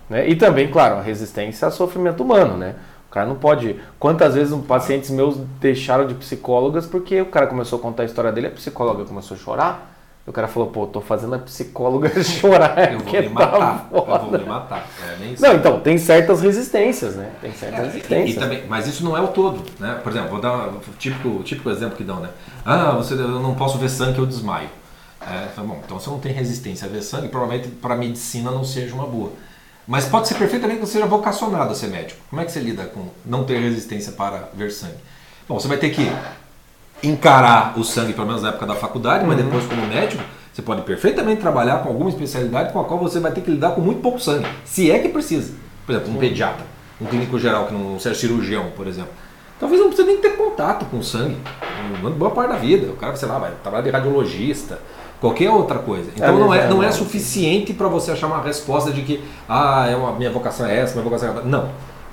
Né? E também, claro, a resistência ao sofrimento humano, né? O cara não pode. Quantas vezes pacientes meus deixaram de psicólogas porque o cara começou a contar a história dele, a psicóloga começou a chorar. O cara falou, pô, tô fazendo a psicóloga chorar. Eu vou me tá matar. eu vou me matar. É, não, então, tem certas resistências, né? Tem certas é, resistências. E, e, também, mas isso não é o todo, né? Por exemplo, vou dar um típico, típico exemplo que dão, né? Ah, você, eu não posso ver sangue, eu desmaio. É, bom, então você não tem resistência a ver sangue, provavelmente para a medicina não seja uma boa. Mas pode ser perfeitamente que você seja vocacionado a ser médico. Como é que você lida com não ter resistência para ver sangue? Bom, você vai ter que encarar o sangue, pelo menos na época da faculdade, mas uhum. depois como médico, você pode perfeitamente trabalhar com alguma especialidade com a qual você vai ter que lidar com muito pouco sangue, se é que precisa. Por exemplo, um pediatra, um clínico geral que não seja cirurgião, por exemplo. Talvez não precise nem ter contato com sangue, uma boa parte da vida. O cara, sei lá, vai trabalhar de radiologista, qualquer outra coisa. Então é não, é, não é suficiente para você achar uma resposta de que ah, é uma, minha vocação é essa, minha vocação é essa. Não.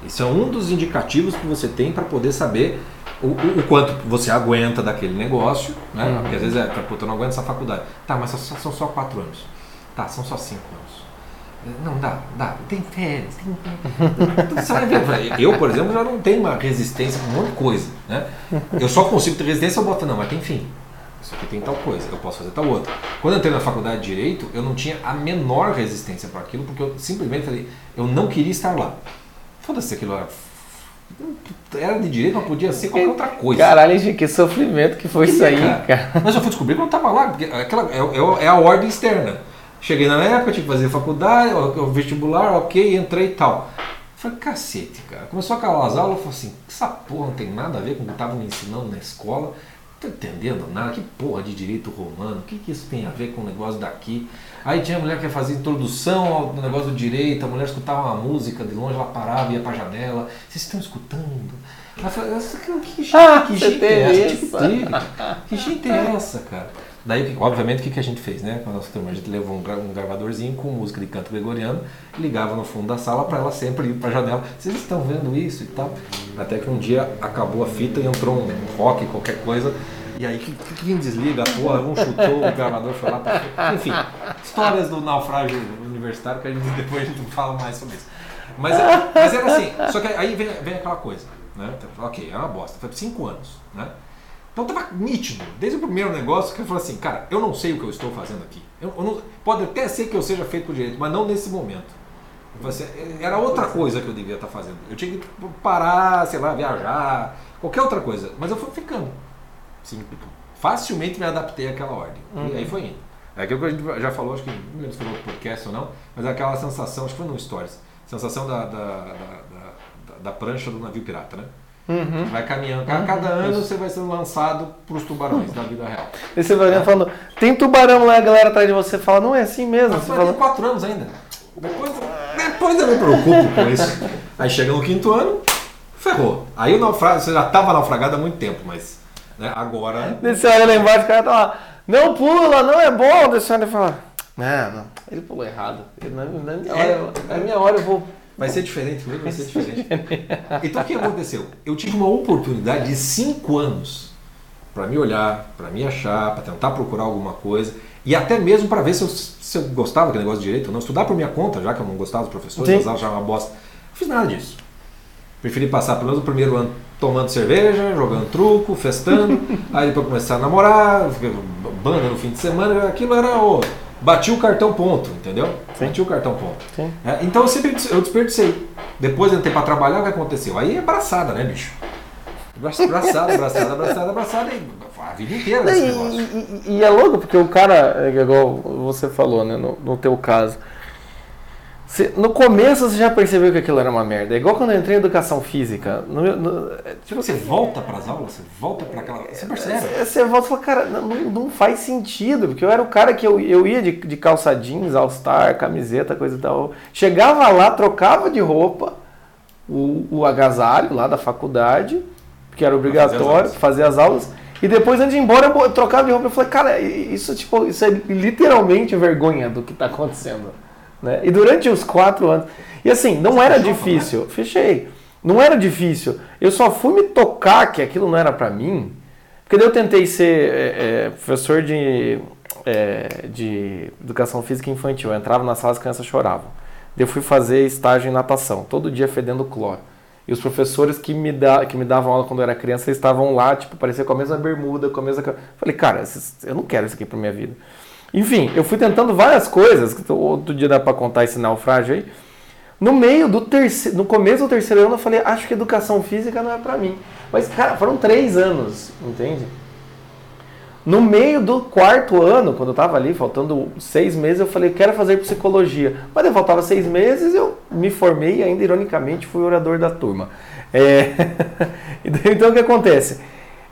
Isso é um dos indicativos que você tem para poder saber o, o, quanto você aguenta daquele negócio, né? Uhum. Porque às vezes é, puta, eu não aguento essa faculdade. Tá, mas são, são só quatro anos. Tá, são só cinco anos. Não, dá, dá. Tem férias, tem. Você vai ver. Eu, por exemplo, já não tenho uma resistência com um monte de coisa. Né? Eu só consigo ter resistência eu boto, não, mas tem fim. Isso aqui tem tal coisa, eu posso fazer tal outra. Quando eu entrei na faculdade de Direito, eu não tinha a menor resistência para aquilo, porque eu simplesmente falei, eu não queria estar lá. Foda-se aquilo era era de direito, mas podia ser qualquer outra coisa. Caralho, gente, que sofrimento que foi isso aí, cara. cara. Mas eu fui descobrir quando eu tava lá, porque aquela, é, é, é, a ordem externa. Cheguei na época, tinha que fazer faculdade, o vestibular, ok, entrei e tal. Falei, cacete, cara. Começou a calar as aulas, eu falei assim, essa porra não tem nada a ver com o que estavam me ensinando na escola. Não tô entendendo nada, que porra de direito romano, o que, que isso tem a ver com o negócio daqui? Aí tinha mulher que ia fazer introdução ao negócio do direito, a mulher escutava uma música de longe, ela parava, ia pra janela. Vocês estão escutando? Ela falou, que gente, ah, que gente é essa? Que gente é essa, cara? Daí, obviamente, o que, que a gente fez, né? Com a nossa turma, a gente levou um, um gravadorzinho com música de canto gregoriano, ligava no fundo da sala para ela sempre ir para a janela. Vocês estão vendo isso e tal? Até que um dia acabou a fita e entrou um rock, qualquer coisa, e aí, quem desliga a porra, um chutou, o gravador foi lá pra... Enfim, histórias do naufrágio universitário que a gente depois a gente fala mais sobre isso. Mas, é, mas era assim, só que aí vem, vem aquela coisa, né? Ok, é uma bosta, foi cinco anos, né? Então tava nítido, desde o primeiro negócio, que eu falei assim, cara, eu não sei o que eu estou fazendo aqui. Eu, eu não, pode até ser que eu seja feito por direito, mas não nesse momento. Assim, era outra coisa que eu devia estar fazendo. Eu tinha que parar, sei lá, viajar, qualquer outra coisa. Mas eu fui ficando. Sim, facilmente me adaptei àquela ordem. Uhum. E aí foi indo. É aquilo que a gente já falou, acho que não lembro se foi no podcast ou não, mas é aquela sensação, acho que foi no Stories, sensação da, da, da, da, da prancha do navio pirata, né? Uhum. Vai caminhando. Cada, cada ano você vai sendo lançado para os tubarões da vida real. E você vai falando, tem tubarão lá, a galera atrás de você fala, não é assim mesmo. Mas você fala, ter quatro anos ainda. Depois, depois eu me preocupo com isso. Aí chega no quinto ano, ferrou. Aí o naufrágio, você já estava naufragado há muito tempo, mas né, agora. Você olha lá embaixo, o cara tá lá, não pula, não é bom. Você olha e fala, não, não, ele pulou errado. Ele, na, na minha hora, na minha hora eu vou Vai ser diferente, comigo vai ser diferente. Então o que aconteceu? Eu tive uma oportunidade de cinco anos para me olhar, para me achar, para tentar procurar alguma coisa e até mesmo para ver se eu, se eu gostava daquele negócio de direito ou não. Estudar por minha conta, já que eu não gostava dos professores, aulas já uma bosta. Não fiz nada disso. Preferi passar pelo menos o primeiro ano tomando cerveja, jogando truco, festando, aí depois começar a namorar, banda no fim de semana, aquilo era o. Bati o cartão ponto, entendeu? Sim. Bati o cartão ponto. É, então eu sempre eu desperdicei. Depois eu entrei pra trabalhar, o que aconteceu? Aí é abraçada, né, bicho? Abraçada, abraçada, abraçada, abraçada, e a vida inteira E, desse negócio. e- e- e é louco, porque o cara, é igual você falou, né, no, no teu caso, você- no começo você já percebeu que aquilo era uma merda. É igual quando eu entrei em educação física. no- no- é, Tipo, você volta pras aulas, você volta pra aquela. Você percebe? Você você volta e fala, cara, não, não faz sentido, porque eu era o cara que eu, eu ia de, de calça jeans, all-star, camiseta, coisa e tal. Chegava lá, trocava de roupa, o, o agasalho lá da faculdade, que era obrigatório, fazer as aulas. E depois, antes de ir embora, eu trocava de roupa. Eu falei, cara, isso, tipo, isso é literalmente vergonha do que está acontecendo. Né? E durante os quatro anos. E assim, não era fechou difícil. Fechei. Não era difícil. Eu só fui me tocar que aquilo não era para mim. Porque daí eu tentei ser é, é, professor de, é, de educação física infantil. Eu entrava na sala as crianças choravam. Daí eu fui fazer estágio em natação, todo dia fedendo cloro. E os professores que me, da, que me davam aula quando eu era criança estavam lá, tipo, parecia com a mesma bermuda, com a mesma. Falei, cara, eu não quero isso aqui pra minha vida. Enfim, eu fui tentando várias coisas, outro dia dá pra contar esse naufrágio aí. No meio do terceiro, no começo do terceiro ano eu falei, acho que educação física não é pra mim. Mas, cara, foram três anos, entende? No meio do quarto ano, quando eu tava ali, faltando seis meses, eu falei, quero fazer psicologia. Mas eu faltava seis meses, eu me formei e ainda, ironicamente, fui orador da turma. É, então, o que acontece?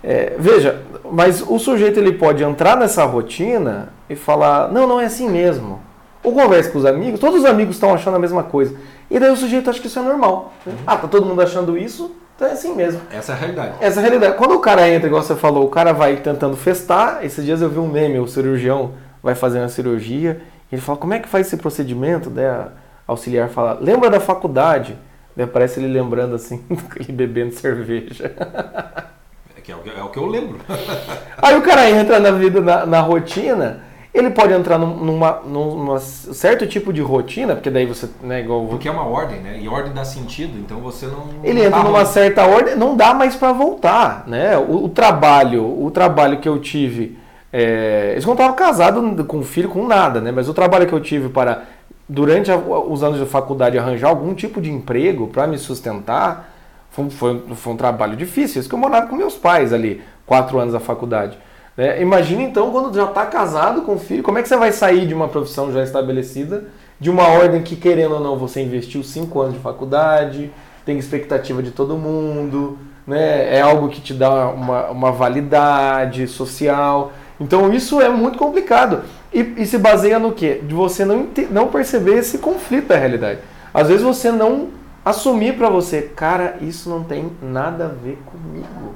É, veja, mas o sujeito ele pode entrar nessa rotina e falar, não, não é assim mesmo. Ou conversa com os amigos, todos os amigos estão achando a mesma coisa. E daí o sujeito acha que isso é normal. né? Ah, tá todo mundo achando isso, então é assim mesmo. Essa é a realidade. Essa é a realidade. Quando o cara entra, igual você falou, o cara vai tentando festar. Esses dias eu vi um meme, o cirurgião vai fazer uma cirurgia e ele fala, como é que faz esse procedimento? Daí a auxiliar fala, lembra da faculdade? Daí aparece ele lembrando assim, ele bebendo cerveja. Que é, o que- é o que eu lembro. Aí o cara entra na vida, na, na rotina, ele pode entrar num- numa, num certo tipo de rotina, porque daí você, né, igual... Porque é uma ordem, né? E ordem dá sentido, então você não. Ele não entra tá numa ruim. certa ordem, não dá mais para voltar, né? O, o trabalho, o trabalho que eu tive, é, eles não estavam casados com filho, com nada, né? Mas o trabalho que eu tive para durante a- os anos de faculdade arranjar algum tipo de emprego para me sustentar, foi, um- foi, foi um trabalho difícil. Isso que eu morava com meus pais ali, quatro anos da faculdade. né? Imagina então quando já está casado com filho, como é que você vai sair de uma profissão já estabelecida, de uma ordem que querendo ou não você investiu cinco anos de faculdade, tem expectativa de todo mundo, né? É algo que te dá uma, uma validade social. Então isso é muito complicado. E, e se baseia no quê? De você não, não perceber esse conflito da realidade. Às vezes você não assumir pra você, cara, isso não tem nada a ver comigo.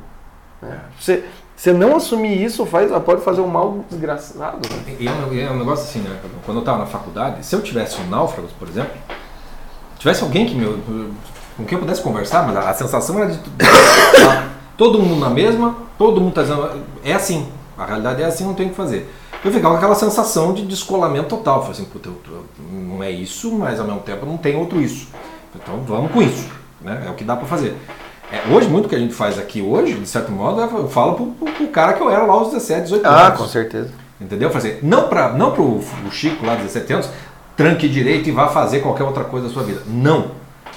né? Você, você não assumir isso faz, pode fazer um mal desgraçado. né? E é um, é um negócio assim, né? Quando eu estava na faculdade, se eu tivesse um náufragos, por exemplo, tivesse alguém que me, com quem eu pudesse conversar, mas a, a sensação era de tá todo mundo na mesma, todo mundo tá dizendo, é assim, a realidade é assim, não tem o que fazer. Eu ficava com aquela sensação de descolamento total. Falei assim, puta, não é isso, mas ao mesmo tempo não tem outro isso. Então vamos com isso, né? É o que dá para fazer. É, hoje, muito que a gente faz aqui hoje, de certo modo, eu falo pro, pro, pro cara que eu era lá aos 17, 18 anos. certeza. Entendeu? Fazer, não, pra, não pro o Chico lá, 17 anos, tranque direito e vá fazer qualquer outra coisa da sua vida. Não.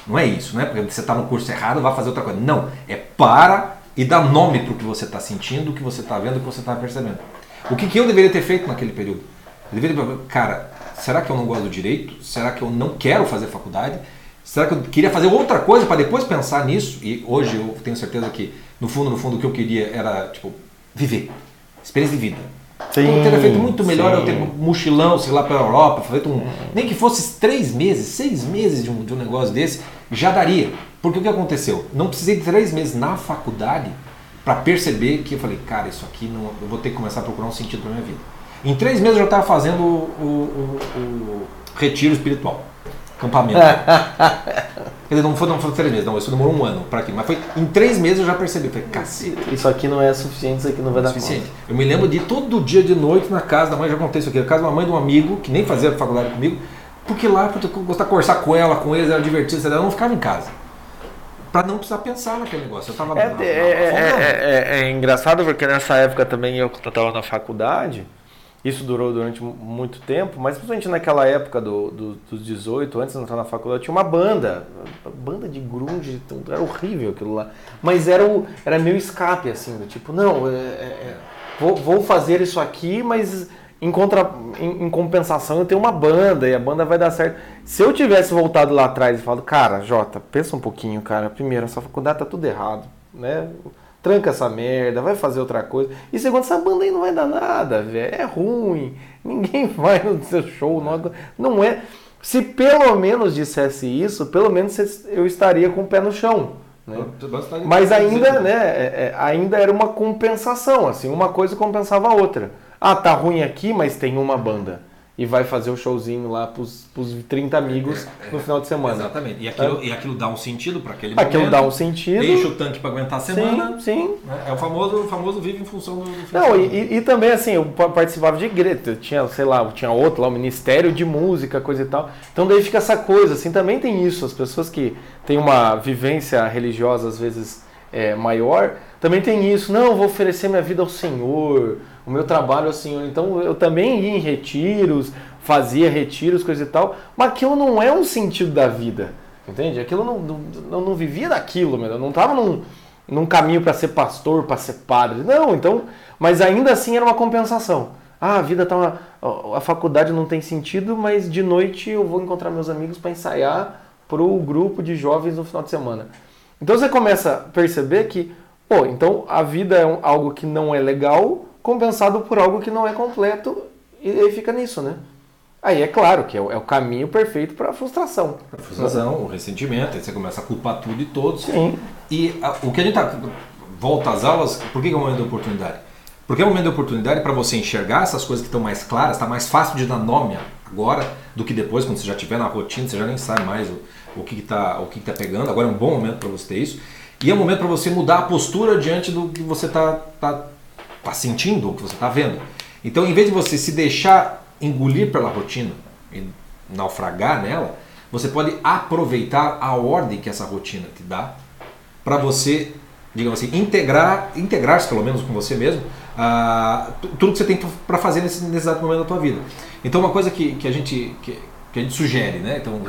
Não é isso, né? Porque você está no curso errado, vá fazer outra coisa. Não. É para e dá nome para o que você está sentindo, o que você está vendo, o que você está percebendo. O que, que eu deveria ter feito naquele período? Eu deveria, cara, será que eu não gosto do direito? Será que eu não quero fazer faculdade? Será que eu queria fazer outra coisa para depois pensar nisso? E hoje eu tenho certeza que, no fundo, no fundo, o que eu queria era, tipo, viver. Experiência de vida. Sim, então, teria feito muito melhor sim. eu ter um mochilão, sei lá, pela Europa, feito um, nem que fosse três meses, seis meses de um, de um negócio desse, já daria. Porque o que aconteceu? Não precisei de três meses na faculdade para perceber que eu falei, cara, isso aqui não, eu vou ter que começar a procurar um sentido para minha vida. Em três meses eu já estava fazendo o, o, o, o retiro espiritual acampamento. Quer dizer, não foi, não foi três meses, não, isso demorou um ano para aqui. Mas foi em três meses eu já percebi. Falei, cacete. Isso aqui não é suficiente, isso aqui não vai dar suficiente. Conta. Eu me lembro de todo dia de noite na casa da mãe, já contei isso aqui, na casa da mãe de um amigo que nem fazia faculdade comigo, porque lá eu gostava de conversar com ela, com eles, era divertido, eu não ficava em casa. Para não precisar pensar naquele negócio. Eu tava é, na, é, é, é, é, engraçado porque nessa época também eu estava na faculdade. Isso durou durante muito tempo, mas principalmente naquela época do, do, dos 18, antes de entrar na faculdade, tinha uma banda, banda de grunge, era horrível aquilo lá. Mas era, o, era meio escape, assim, do tipo, não, é, é, é, vou, vou fazer isso aqui, mas em, contra, em, em, compensação eu tenho uma banda e a banda vai dar certo. Se eu tivesse voltado lá atrás e falado, cara, Jota, pensa um pouquinho, cara, primeiro, essa faculdade tá tudo errado, né? Tranca essa merda, vai fazer outra coisa. E segundo, essa banda aí não vai dar nada, velho. É ruim. Ninguém vai no seu show. Não, não é. Se pelo menos dissesse isso, pelo menos eu estaria com o pé no chão. Né? Mas ainda, né, é, é, ainda era uma compensação, assim, uma coisa compensava a outra. Ah, tá ruim aqui, mas tem uma banda e vai fazer o um showzinho lá pros, pros 30 amigos é, é, no final de semana. Exatamente. E aquilo, é. e aquilo dá um sentido para aquele aquilo momento. Aquilo dá um sentido. Enche o tanque para aguentar a semana. Sim, sim. É, é o famoso, o famoso vive em função do, do Não, e, e, também assim, eu participava de igreja, tinha, sei lá, tinha outro lá, o Ministério de Música, coisa e tal. Então daí fica essa coisa, assim, também tem isso. As pessoas que têm uma vivência religiosa, às vezes, é, maior, também tem isso. Não, vou oferecer minha vida ao Senhor o meu trabalho assim, então eu também ia em retiros, fazia retiros, coisa e tal, mas aquilo não é um sentido da vida, entende? Aquilo não, não, não vivia daquilo, meu, eu não estava num, num caminho para ser pastor, para ser padre, não, então, mas ainda assim era uma compensação. Ah, a vida tá uma, a faculdade não tem sentido, mas de noite eu vou encontrar meus amigos para ensaiar para o grupo de jovens no final de semana. Então você começa a perceber que, pô, então a vida é algo que não é legal, compensado por algo que não é completo e aí fica nisso, né? Aí é claro que é o, é o caminho perfeito para a frustração. A frustração, o ressentimento, aí você começa a culpar tudo e todos. Sim. E a, o que a gente tá, volta às aulas, por que é o momento de oportunidade? Porque é o momento de oportunidade para você enxergar essas coisas que estão mais claras, está mais fácil de dar nome agora do que depois, quando você já estiver na rotina, você já nem sabe mais o, o que está o que tá pegando. Agora é um bom momento para você ter isso. E é um momento para você mudar a postura diante do que você está tá está sentindo, o que você está vendo. Então, em vez de você se deixar engolir pela rotina e naufragar nela, você pode aproveitar a ordem que essa rotina te dá para você, digamos assim, integrar, integrar-se pelo menos com você mesmo, uh, tudo que você tem para fazer nesse, nesse exato momento da tua vida. Então, uma coisa que, que, a, gente, que, que a gente sugere, né? Então,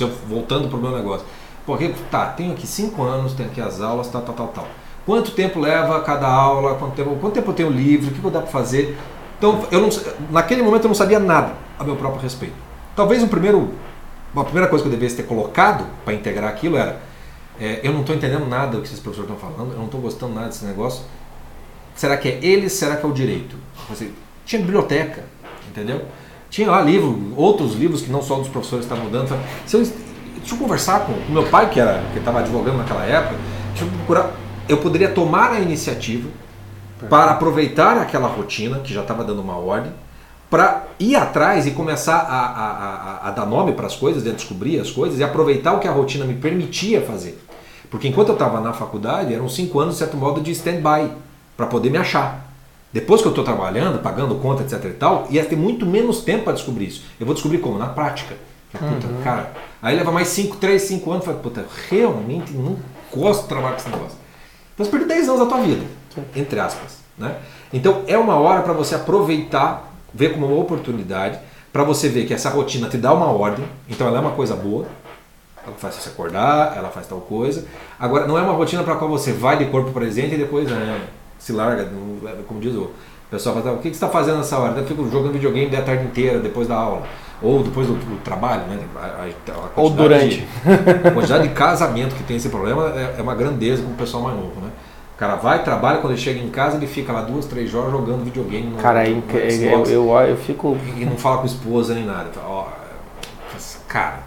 eu, voltando para o meu negócio, porque tá, tenho aqui cinco anos, tenho aqui as aulas, tal, tal, tal, tal. Quanto tempo leva cada aula? Quanto tempo, quanto tempo eu tenho livro? O que, que dá para fazer? Então, eu não, naquele momento eu não sabia nada a meu próprio respeito. Talvez um primeiro, uma primeira coisa que eu devesse ter colocado para integrar aquilo era: é, eu não estou entendendo nada do que esses professores estão falando, eu não estou gostando nada desse negócio. Será que é eles? Será que é o direito? Você, tinha biblioteca, entendeu? Tinha lá livro, outros livros que não só dos professores estavam dando. Se eu, deixa eu conversar com o meu pai, que era que estava advogando naquela época, deixa eu procurar eu poderia tomar a iniciativa para aproveitar aquela rotina que já estava dando uma ordem, para ir atrás e começar a, a, a, a dar nome para as coisas, a descobrir as coisas e aproveitar o que a rotina me permitia fazer. Porque enquanto eu estava na faculdade, eram cinco anos, de certo modo, de stand-by, para poder me achar. Depois que eu estou trabalhando, pagando conta, etc e tal, ia ter muito menos tempo para descobrir isso. Eu vou descobrir como? Na prática. Puta, uhum. cara. Aí leva mais 5, 3, 5 anos. Falei, puta, realmente não gosto de trabalhar com esse negócio. Você perdeu 10 anos da tua vida, entre aspas. Né? Então é uma hora para você aproveitar, ver como uma oportunidade, para você ver que essa rotina te dá uma ordem, então ela é uma coisa boa, ela faz você acordar, ela faz tal coisa. Agora, não é uma rotina para qual você vai de corpo presente e depois é, se larga, como diz o pessoal, fala, o que, que você está fazendo nessa hora? Eu fico jogando videogame a tarde inteira, depois da aula. Ou depois do, do trabalho, né? A, a Ou durante. De, a quantidade de casamento que tem esse problema é, é uma grandeza com o pessoal mais novo, né? O cara vai, trabalha, quando ele chega em casa, ele fica lá duas, três horas jogando videogame. No, cara, no, no eu, eu, eu, fico. E não fala com a esposa nem nada. Fala, ó, cara.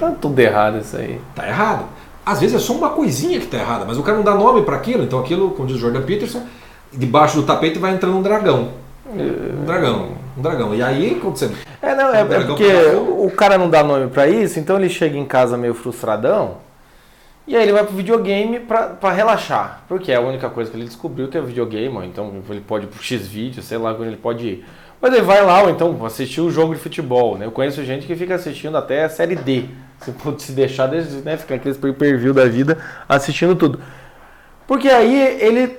Tá tudo errado isso aí. Tá errado. Às vezes é só uma coisinha que tá errada, mas o cara não dá nome para aquilo. Então aquilo, como diz o Jordan Peterson, debaixo do tapete vai entrando um dragão. Um dragão, um dragão. E aí, quando você. É, não, é, um é porque o cara não dá nome para isso, então ele chega em casa meio frustradão. E aí ele vai pro videogame para relaxar. Porque é a única coisa que ele descobriu que é videogame, ou então ele pode ir pro X vídeo, sei lá onde ele pode ir. Mas ele vai lá, ou então assistir o jogo de futebol. Né? Eu conheço gente que fica assistindo até a série D. Se pode se deixar, né, ficar aqueles pay-per-view da vida assistindo tudo. Porque aí ele,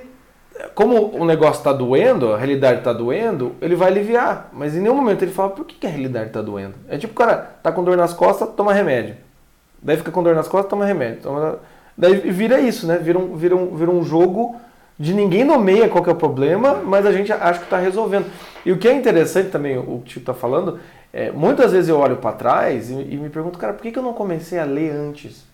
como o negócio está doendo, a realidade está doendo, ele vai aliviar. Mas em nenhum momento ele fala, por que, que a realidade está doendo? É tipo cara tá com dor nas costas, toma remédio. Daí fica com dor nas costas, toma remédio. Toma... Daí vira isso, né? Vira um, vira um, vira um jogo de ninguém nomeia qual é o problema, mas a gente acha que está resolvendo. E o que é interessante também, o que o Tio está falando, é, muitas vezes eu olho para trás e, e, me pergunto, cara, por que, que eu não comecei a ler antes?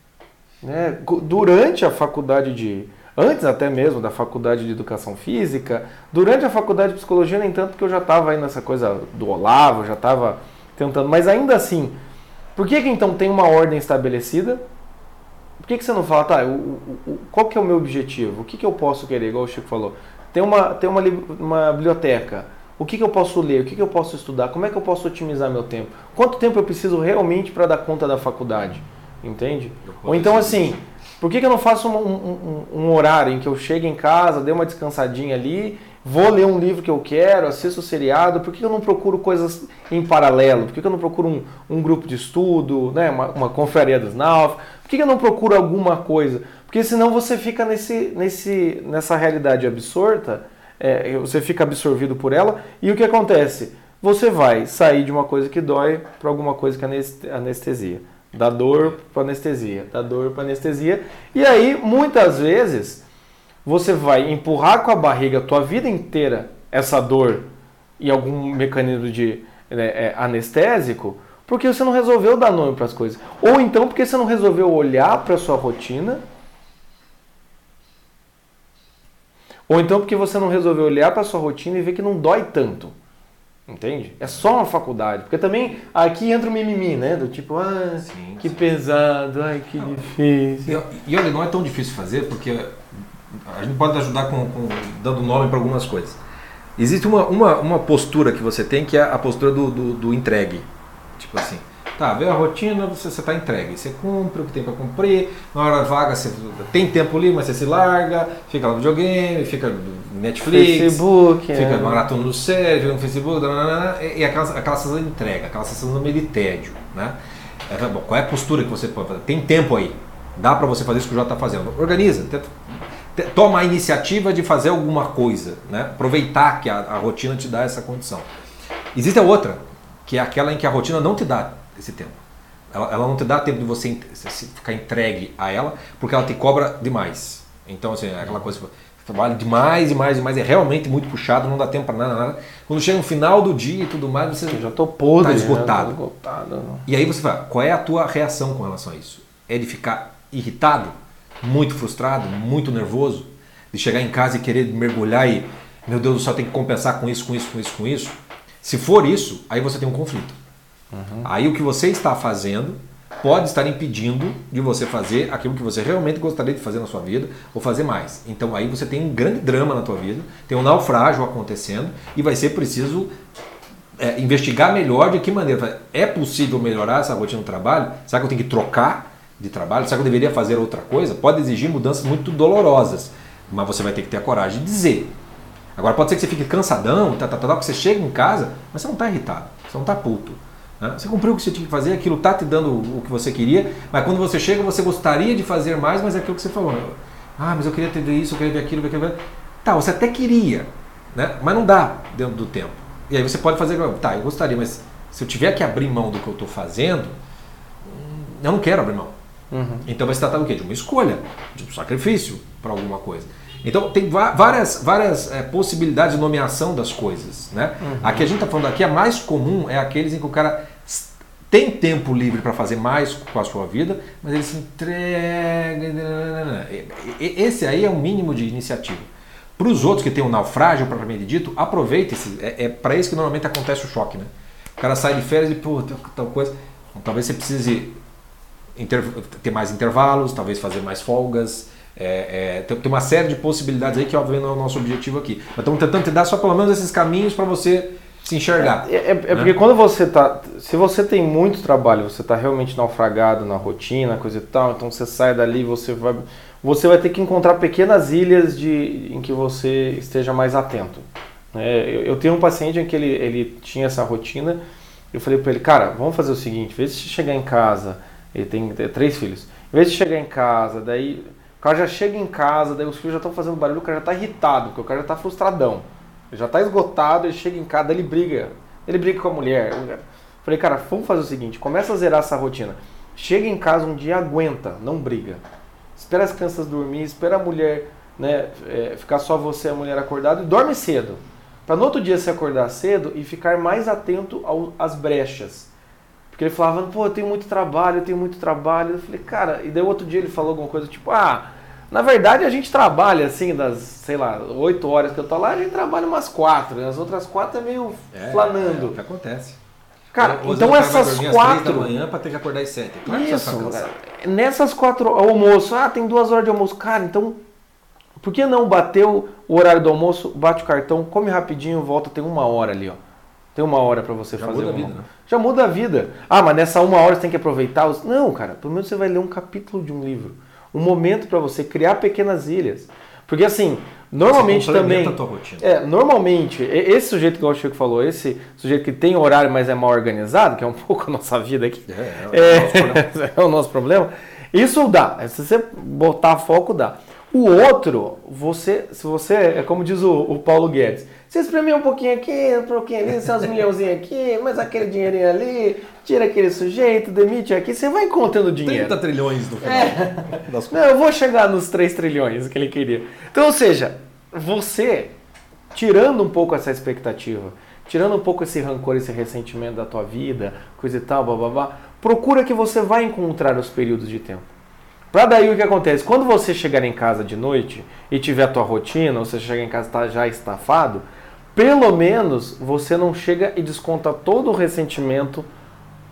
Né? Durante a faculdade de. Antes até mesmo da faculdade de educação física, durante a faculdade de psicologia, nem tanto que eu já estava aí nessa coisa do Olavo, já estava tentando, mas ainda assim, por que, que então tem uma ordem estabelecida? Por que, que você não fala, tá, o, o, qual que é o meu objetivo? O que, que eu posso querer, igual o Chico falou? Tem uma, tem uma, uma biblioteca o que, que eu posso ler? O que, que eu posso estudar? Como é que eu posso otimizar meu tempo? Quanto tempo eu preciso realmente para dar conta da faculdade? Entende? Ou então assim, por que, que eu não faço um, um, um, horário em que eu chego em casa, dê uma descansadinha ali, vou ler um livro que eu quero, assisto o seriado? Por que, eu não procuro coisas em paralelo? Por que, eu não procuro um, um grupo de estudo, né? uma, uma confraria dos NAUF? Por que, eu não procuro alguma coisa? Porque senão você fica nesse, nesse, nessa realidade absorta é, você fica absorvido por ela. E o que acontece? Você vai sair de uma coisa que dói para alguma coisa que anestesia. Da dor para anestesia, da dor para anestesia. E aí, muitas vezes, você vai empurrar com a barriga a tua vida inteira essa dor e algum mecanismo de né, é, anestésico, porque você não resolveu dar nome para as coisas. Ou então porque você não resolveu olhar para a sua rotina Ou então porque você não resolveu olhar para sua rotina e ver que não dói tanto. Entende? É só uma faculdade. Porque também aqui entra o mimimi, né? Do tipo, ah, sim, que sim. pesado, ai, que não, difícil. E, e, olha, não é tão difícil fazer porque a gente pode ajudar com, com dando nome para algumas coisas. Existe uma, uma, uma postura que você tem que é a postura do, do, do entregue. Tipo assim, Tá, veio a rotina, você está entregue. Você cumpre o que tem para cumprir. Na hora vaga, você tem tempo livre, mas você se larga, fica no videogame, fica no Netflix, Facebook, fica é. maratona no sério, fica no Facebook, e aquela, aquela sensação de entrega, aquela sensação meio de tédio. Né? É, bom, qual é a postura que você pode fazer? Tem tempo aí. Dá para você fazer isso que o Jota está fazendo. Organiza, tenta, toma a iniciativa de fazer alguma coisa, né? aproveitar que a, a rotina te dá essa condição. Existe a outra, que é aquela em que a rotina não te dá esse tempo. Ela, ela não te dá tempo de você ficar entregue a ela, porque ela te cobra demais. Então, assim, é aquela coisa, trabalha demais, demais, demais, é realmente muito puxado, não dá tempo para nada, nada. Quando chega no final do dia e tudo mais, você Eu já tô podre, tá esgotado. esgotado. E aí você fala, qual é a tua reação com relação a isso? É de ficar irritado, muito frustrado, muito nervoso, de chegar em casa e querer mergulhar e, meu Deus do céu, tem que compensar com isso, com isso, com isso, com isso. Se for isso, aí você tem um conflito. Uhum. Aí o que você está fazendo pode estar impedindo de você fazer aquilo que você realmente gostaria de fazer na sua vida ou fazer mais. Então aí você tem um grande drama na tua vida, tem um naufrágio acontecendo e vai ser preciso é, investigar melhor de que maneira. É possível melhorar essa rotina do trabalho? Será que eu tenho que trocar de trabalho? Será que eu deveria fazer outra coisa? Pode exigir mudanças muito dolorosas, mas você vai ter que ter a coragem de dizer. Agora pode ser que você fique cansadão, tá, tá, tá, que você chega em casa, mas você não está irritado, você não está puto. Né? Você cumpriu o que você tinha que fazer, aquilo está te dando o que você queria, mas quando você chega, você gostaria de fazer mais, mas é aquilo que você falou. Ah, mas eu queria ter isso, eu queria ver aquilo, ver aquilo. Tá, você até queria, né? mas não dá dentro do tempo. E aí você pode fazer, tá, eu gostaria, mas se eu tiver que abrir mão do que eu estou fazendo, hum, eu não quero abrir mão. Uhum. Então vai se tratar do quê? De uma escolha, de um sacrifício para alguma coisa. Então tem várias, várias é, possibilidades de nomeação das coisas. Né? Uhum. A que a gente está falando aqui, a mais comum é aqueles em que o cara tem tempo livre para fazer mais com a sua vida, mas ele se entrega. Esse aí é o mínimo de iniciativa. Para os outros que tem o um naufrágio propriamente dito, aproveite esse. É, é para isso que normalmente acontece o choque, né? O cara sai de férias e, pô, tal coisa. Então, talvez você precise ter mais intervalos, talvez fazer mais folgas. É, é, tem, tem, uma série de possibilidades aí que, obviamente, não é o nosso objetivo aqui. Mas estamos tentando te dar só pelo menos esses caminhos para você se enxergar. É, é, é né? porque quando você tá. Se você tem muito trabalho, você está realmente naufragado na rotina, coisa e tal, então você sai dali, você vai. Você vai ter que encontrar pequenas ilhas de, em que você esteja mais atento. É, eu, eu, tenho um paciente em que ele, ele tinha essa rotina. Eu falei para ele, cara, vamos fazer o seguinte: vez de chegar em casa, ele tem três filhos, em vez de chegar em casa, daí o cara já chega em casa, daí os filhos já estão fazendo barulho, o cara já está irritado, porque o cara já está frustradão. Ele já está esgotado, ele chega em casa, ele briga. Ele briga com a mulher. Falei, cara, vamos fazer o seguinte, começa a zerar essa rotina. Chega em casa um dia, aguenta, não briga. Espera as crianças dormir, espera a mulher, né, é, ficar só você e a mulher acordado e dorme cedo. Para no outro dia se acordar cedo e ficar mais atento ao, às brechas. Porque ele falava, pô, eu tenho muito trabalho, eu tenho muito trabalho. Eu falei, cara, e daí outro dia ele falou alguma coisa tipo, ah, na verdade a gente trabalha assim, das, sei lá, oito horas que eu tô lá, a gente trabalha umas quatro? As outras quatro é meio é, flanando. É, o que acontece. Cara, então essas quatro. da manhã para ter que acordar às sete. Claro Isso, cara. Nessas quatro. Almoço, ah, tem duas horas de almoço. Cara, então. Por que não bateu o horário do almoço, bate o cartão, come rapidinho, volta, tem uma hora ali, ó. Tem uma hora para você Já fazer muda uma... a vida, né? Já muda a vida. Ah, mas nessa uma hora você tem que aproveitar os. Não, cara, pelo menos você vai ler um capítulo de um livro. Um momento para você criar pequenas ilhas. Porque assim, normalmente também. A tua rotina. É, normalmente, esse sujeito que o Chico falou, esse sujeito que tem horário, mas é mal organizado, que é um pouco a nossa vida aqui. É, é, é, é o nosso problema. Isso dá. Se você botar foco, dá. O outro, você, se você, é como diz o, o Paulo Guedes, você espremeu um pouquinho aqui, um pouquinho ali, seus milhãozinhos aqui, mas aquele dinheirinho ali, tira aquele sujeito, demite aqui, você vai encontrando dinheiro. 30 trilhões no final. É. Não, eu vou chegar nos 3 trilhões que ele queria. Então, ou seja, você, tirando um pouco essa expectativa, tirando um pouco esse rancor, esse ressentimento da tua vida, coisa e tal, babá, procura que você vai encontrar os períodos de tempo. Para daí o que acontece? Quando você chegar em casa de noite e tiver a tua rotina, ou você chegar em casa e tá já estafado, pelo menos você não chega e desconta todo o ressentimento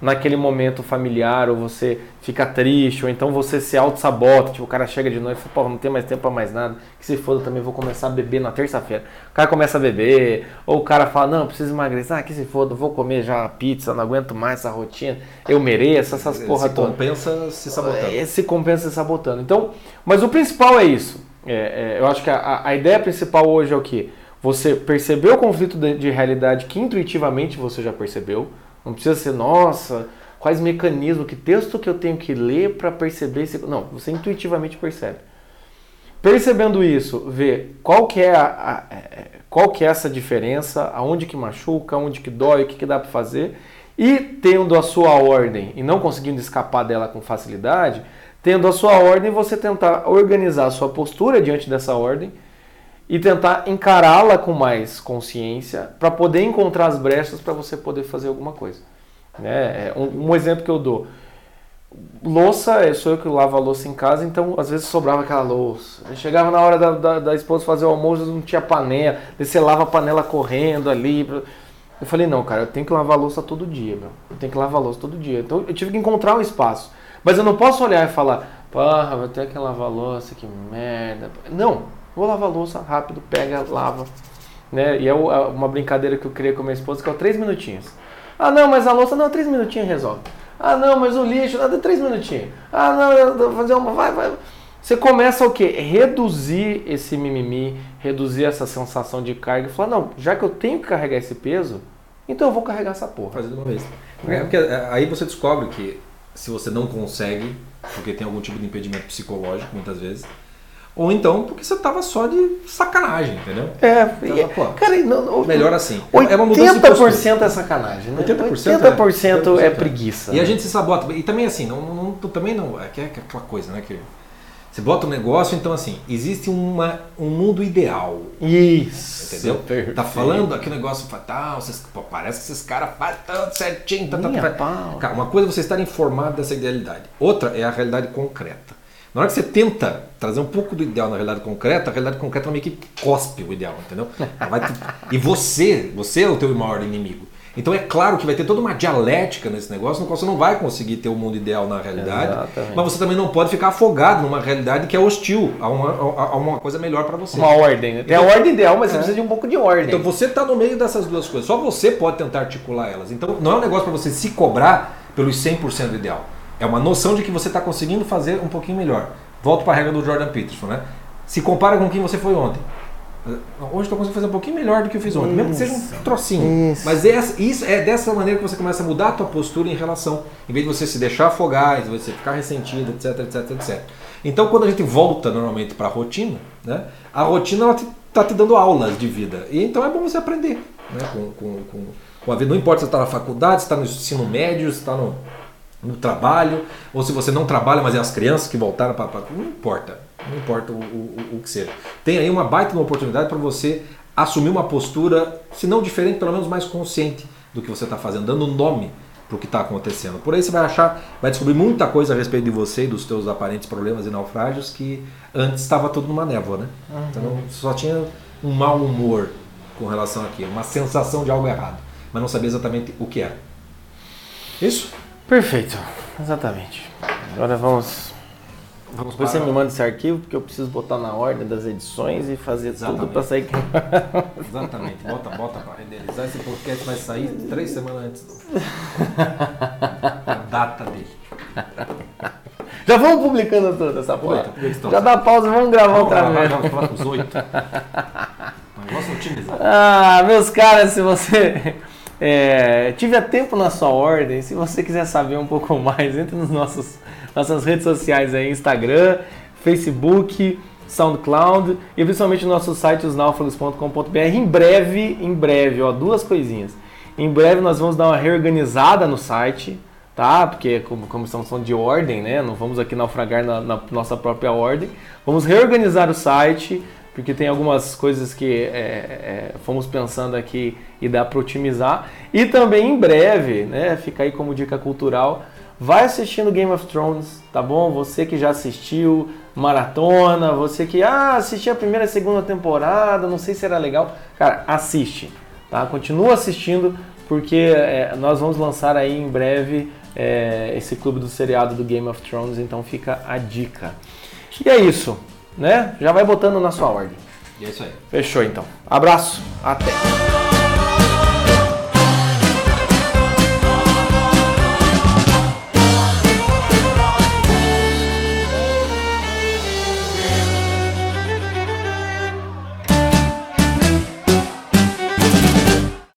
naquele momento familiar, ou você fica triste, ou então você se auto-sabota, tipo, o cara chega de noite e fala, pô, não tem mais tempo para mais nada, que se eu também vou começar a beber na terça-feira. O cara começa a beber, ou o cara fala, não, preciso emagrecer, ah, que se for, vou comer já pizza, não aguento mais essa rotina, eu mereço, essas porra toda. Se compensa se sabotando. Se compensa se sabotando. Então, mas o principal é isso. É, é, eu acho que a, a ideia principal hoje é o que? Você percebeu o conflito de, de realidade que intuitivamente você já percebeu, não precisa ser, nossa, quais mecanismos, que texto que eu tenho que ler para perceber esse. Não, você intuitivamente percebe. Percebendo isso, vê qual que é, a, a, é, qual que é essa diferença, aonde que machuca, aonde que dói, o que, que dá para fazer, e tendo a sua ordem e não conseguindo escapar dela com facilidade, tendo a sua ordem, você tentar organizar a sua postura diante dessa ordem e tentar encará-la com mais consciência para poder encontrar as brechas para você poder fazer alguma coisa. Né? É, um, um, exemplo que eu dou. Louça, sou eu que lavo a louça em casa, então às vezes sobrava aquela louça. Eu chegava na hora da, da, da esposa fazer o almoço, não tinha panela, daí você lava a panela correndo ali. Eu falei, não, cara, eu tenho que lavar a louça todo dia, meu. Eu tenho que lavar a louça todo dia. Então eu tive que encontrar um espaço. Mas eu não posso olhar e falar, porra, vou ter que lavar a louça, que merda. Não, Vou lavar a louça rápido, pega, lava. Né? E é, uma brincadeira que eu criei com a minha esposa, que é o três minutinhos. Ah, não, mas a louça, não, três minutinhos resolve. Ah, não, mas o lixo, nada, três minutinhos. Ah, não, eu vou fazer uma, vai, vai. Você começa o quê? Reduzir esse mimimi, reduzir essa sensação de carga e falar, não, já que eu tenho que carregar esse peso, então eu vou carregar essa porra. Fazer de uma vez. É, porque é, aí você descobre que se você não consegue, porque tem algum tipo de impedimento psicológico, muitas vezes, ou então porque você tava só de sacanagem, entendeu? É, então, pô, cara, não, melhor assim. 80% é uma mudança é sacanagem, né? 80%, 80% é, é, preguiça. E a gente se sabota. E também assim, não, não, também não. É, é aquela coisa, né? Que Você bota um negócio, então assim, existe uma, um mundo ideal. Isso. Entendeu? Perfeito. Tá falando aqui um negócio fatal, vocês, pô, parece que esses caras fazem tudo certinho. Tá, tá, tá. Cara, uma coisa é você estar informado dessa idealidade. Outra é a realidade concreta. Na hora que você tenta trazer um pouco do ideal na realidade concreta, a realidade concreta meio que cospe o ideal, entendeu? e você, você é o teu maior inimigo. Então é claro que vai ter toda uma dialética nesse negócio, no qual você não vai conseguir ter o um mundo ideal na realidade, Exatamente. mas você também não pode ficar afogado numa realidade que é hostil a uma, a uma coisa melhor para você. Uma ordem, né? Então, a ordem ideal, mas é. você precisa de um pouco de ordem. Então você está no meio dessas duas coisas, só você pode tentar articular elas. Então não é um negócio para você se cobrar pelos 100% do ideal. É uma noção de que você está conseguindo fazer um pouquinho melhor. Volto para a regra do Jordan Peterson, né? Se compara com quem você foi ontem. Hoje estou conseguindo fazer um pouquinho melhor do que eu fiz ontem, isso. mesmo que seja um trocinho. Isso. Mas é, isso é dessa maneira que você começa a mudar a tua postura em relação, em vez de você se deixar afogar, de você ficar ressentido, etc, etc, etc. Então, quando a gente volta normalmente para a rotina, né, a rotina está te dando aulas de vida. E então é bom você aprender né, com, com, com, com a vida. Não importa se está na faculdade, se está no ensino médio, se está no, no trabalho, ou se você não trabalha, mas é as crianças que voltaram para. Não importa. Não importa o, o, o que seja. Tem aí uma baita uma oportunidade para você assumir uma postura, se não diferente, pelo menos mais consciente do que você está fazendo, dando nome para o que está acontecendo. Por aí você vai achar, vai descobrir muita coisa a respeito de você e dos teus aparentes problemas e naufrágios que antes estava tudo numa névoa, né? Uhum. Então só tinha um mau humor com relação àquilo, uma sensação de algo errado, mas não sabia exatamente o que era. Isso? Perfeito, exatamente. Agora vamos Vamos Depois você me manda esse arquivo, porque eu preciso botar na ordem das edições e fazer Exatamente. tudo para sair. Exatamente. Bota, bota para renderizar. Esse podcast vai sair três semanas antes da data dele. Já vamos publicando toda essa porra. Já dá pausa, vamos gravar vamos outra gravar, vez. Vamos falar com os oito. Negócio otimizado. Ah, meus caras, se você é, tiver tempo na sua ordem, se você quiser saber um pouco mais, entre nos nossos nossas redes sociais aí, Instagram, Facebook, SoundCloud e principalmente no nosso site osnaufragos.com.br. Em breve, em breve, ó, duas coisinhas. Em breve nós vamos dar uma reorganizada no site, tá? Porque como, como são de ordem, né? Não vamos aqui naufragar na, na, nossa própria ordem. Vamos reorganizar o site, porque tem algumas coisas que é, é, fomos pensando aqui e dá para otimizar. E também em breve, né? Fica aí como dica cultural Vai assistindo Game of Thrones, tá bom? Você que já assistiu maratona, você que ah, assistiu a primeira e segunda temporada, não sei se era legal. Cara, assiste, tá? Continua assistindo, porque é, nós vamos lançar aí em breve é, esse clube do seriado do Game of Thrones, então fica a dica. E é isso, né? Já vai botando na sua ordem. E é isso aí. Fechou então. Abraço, até.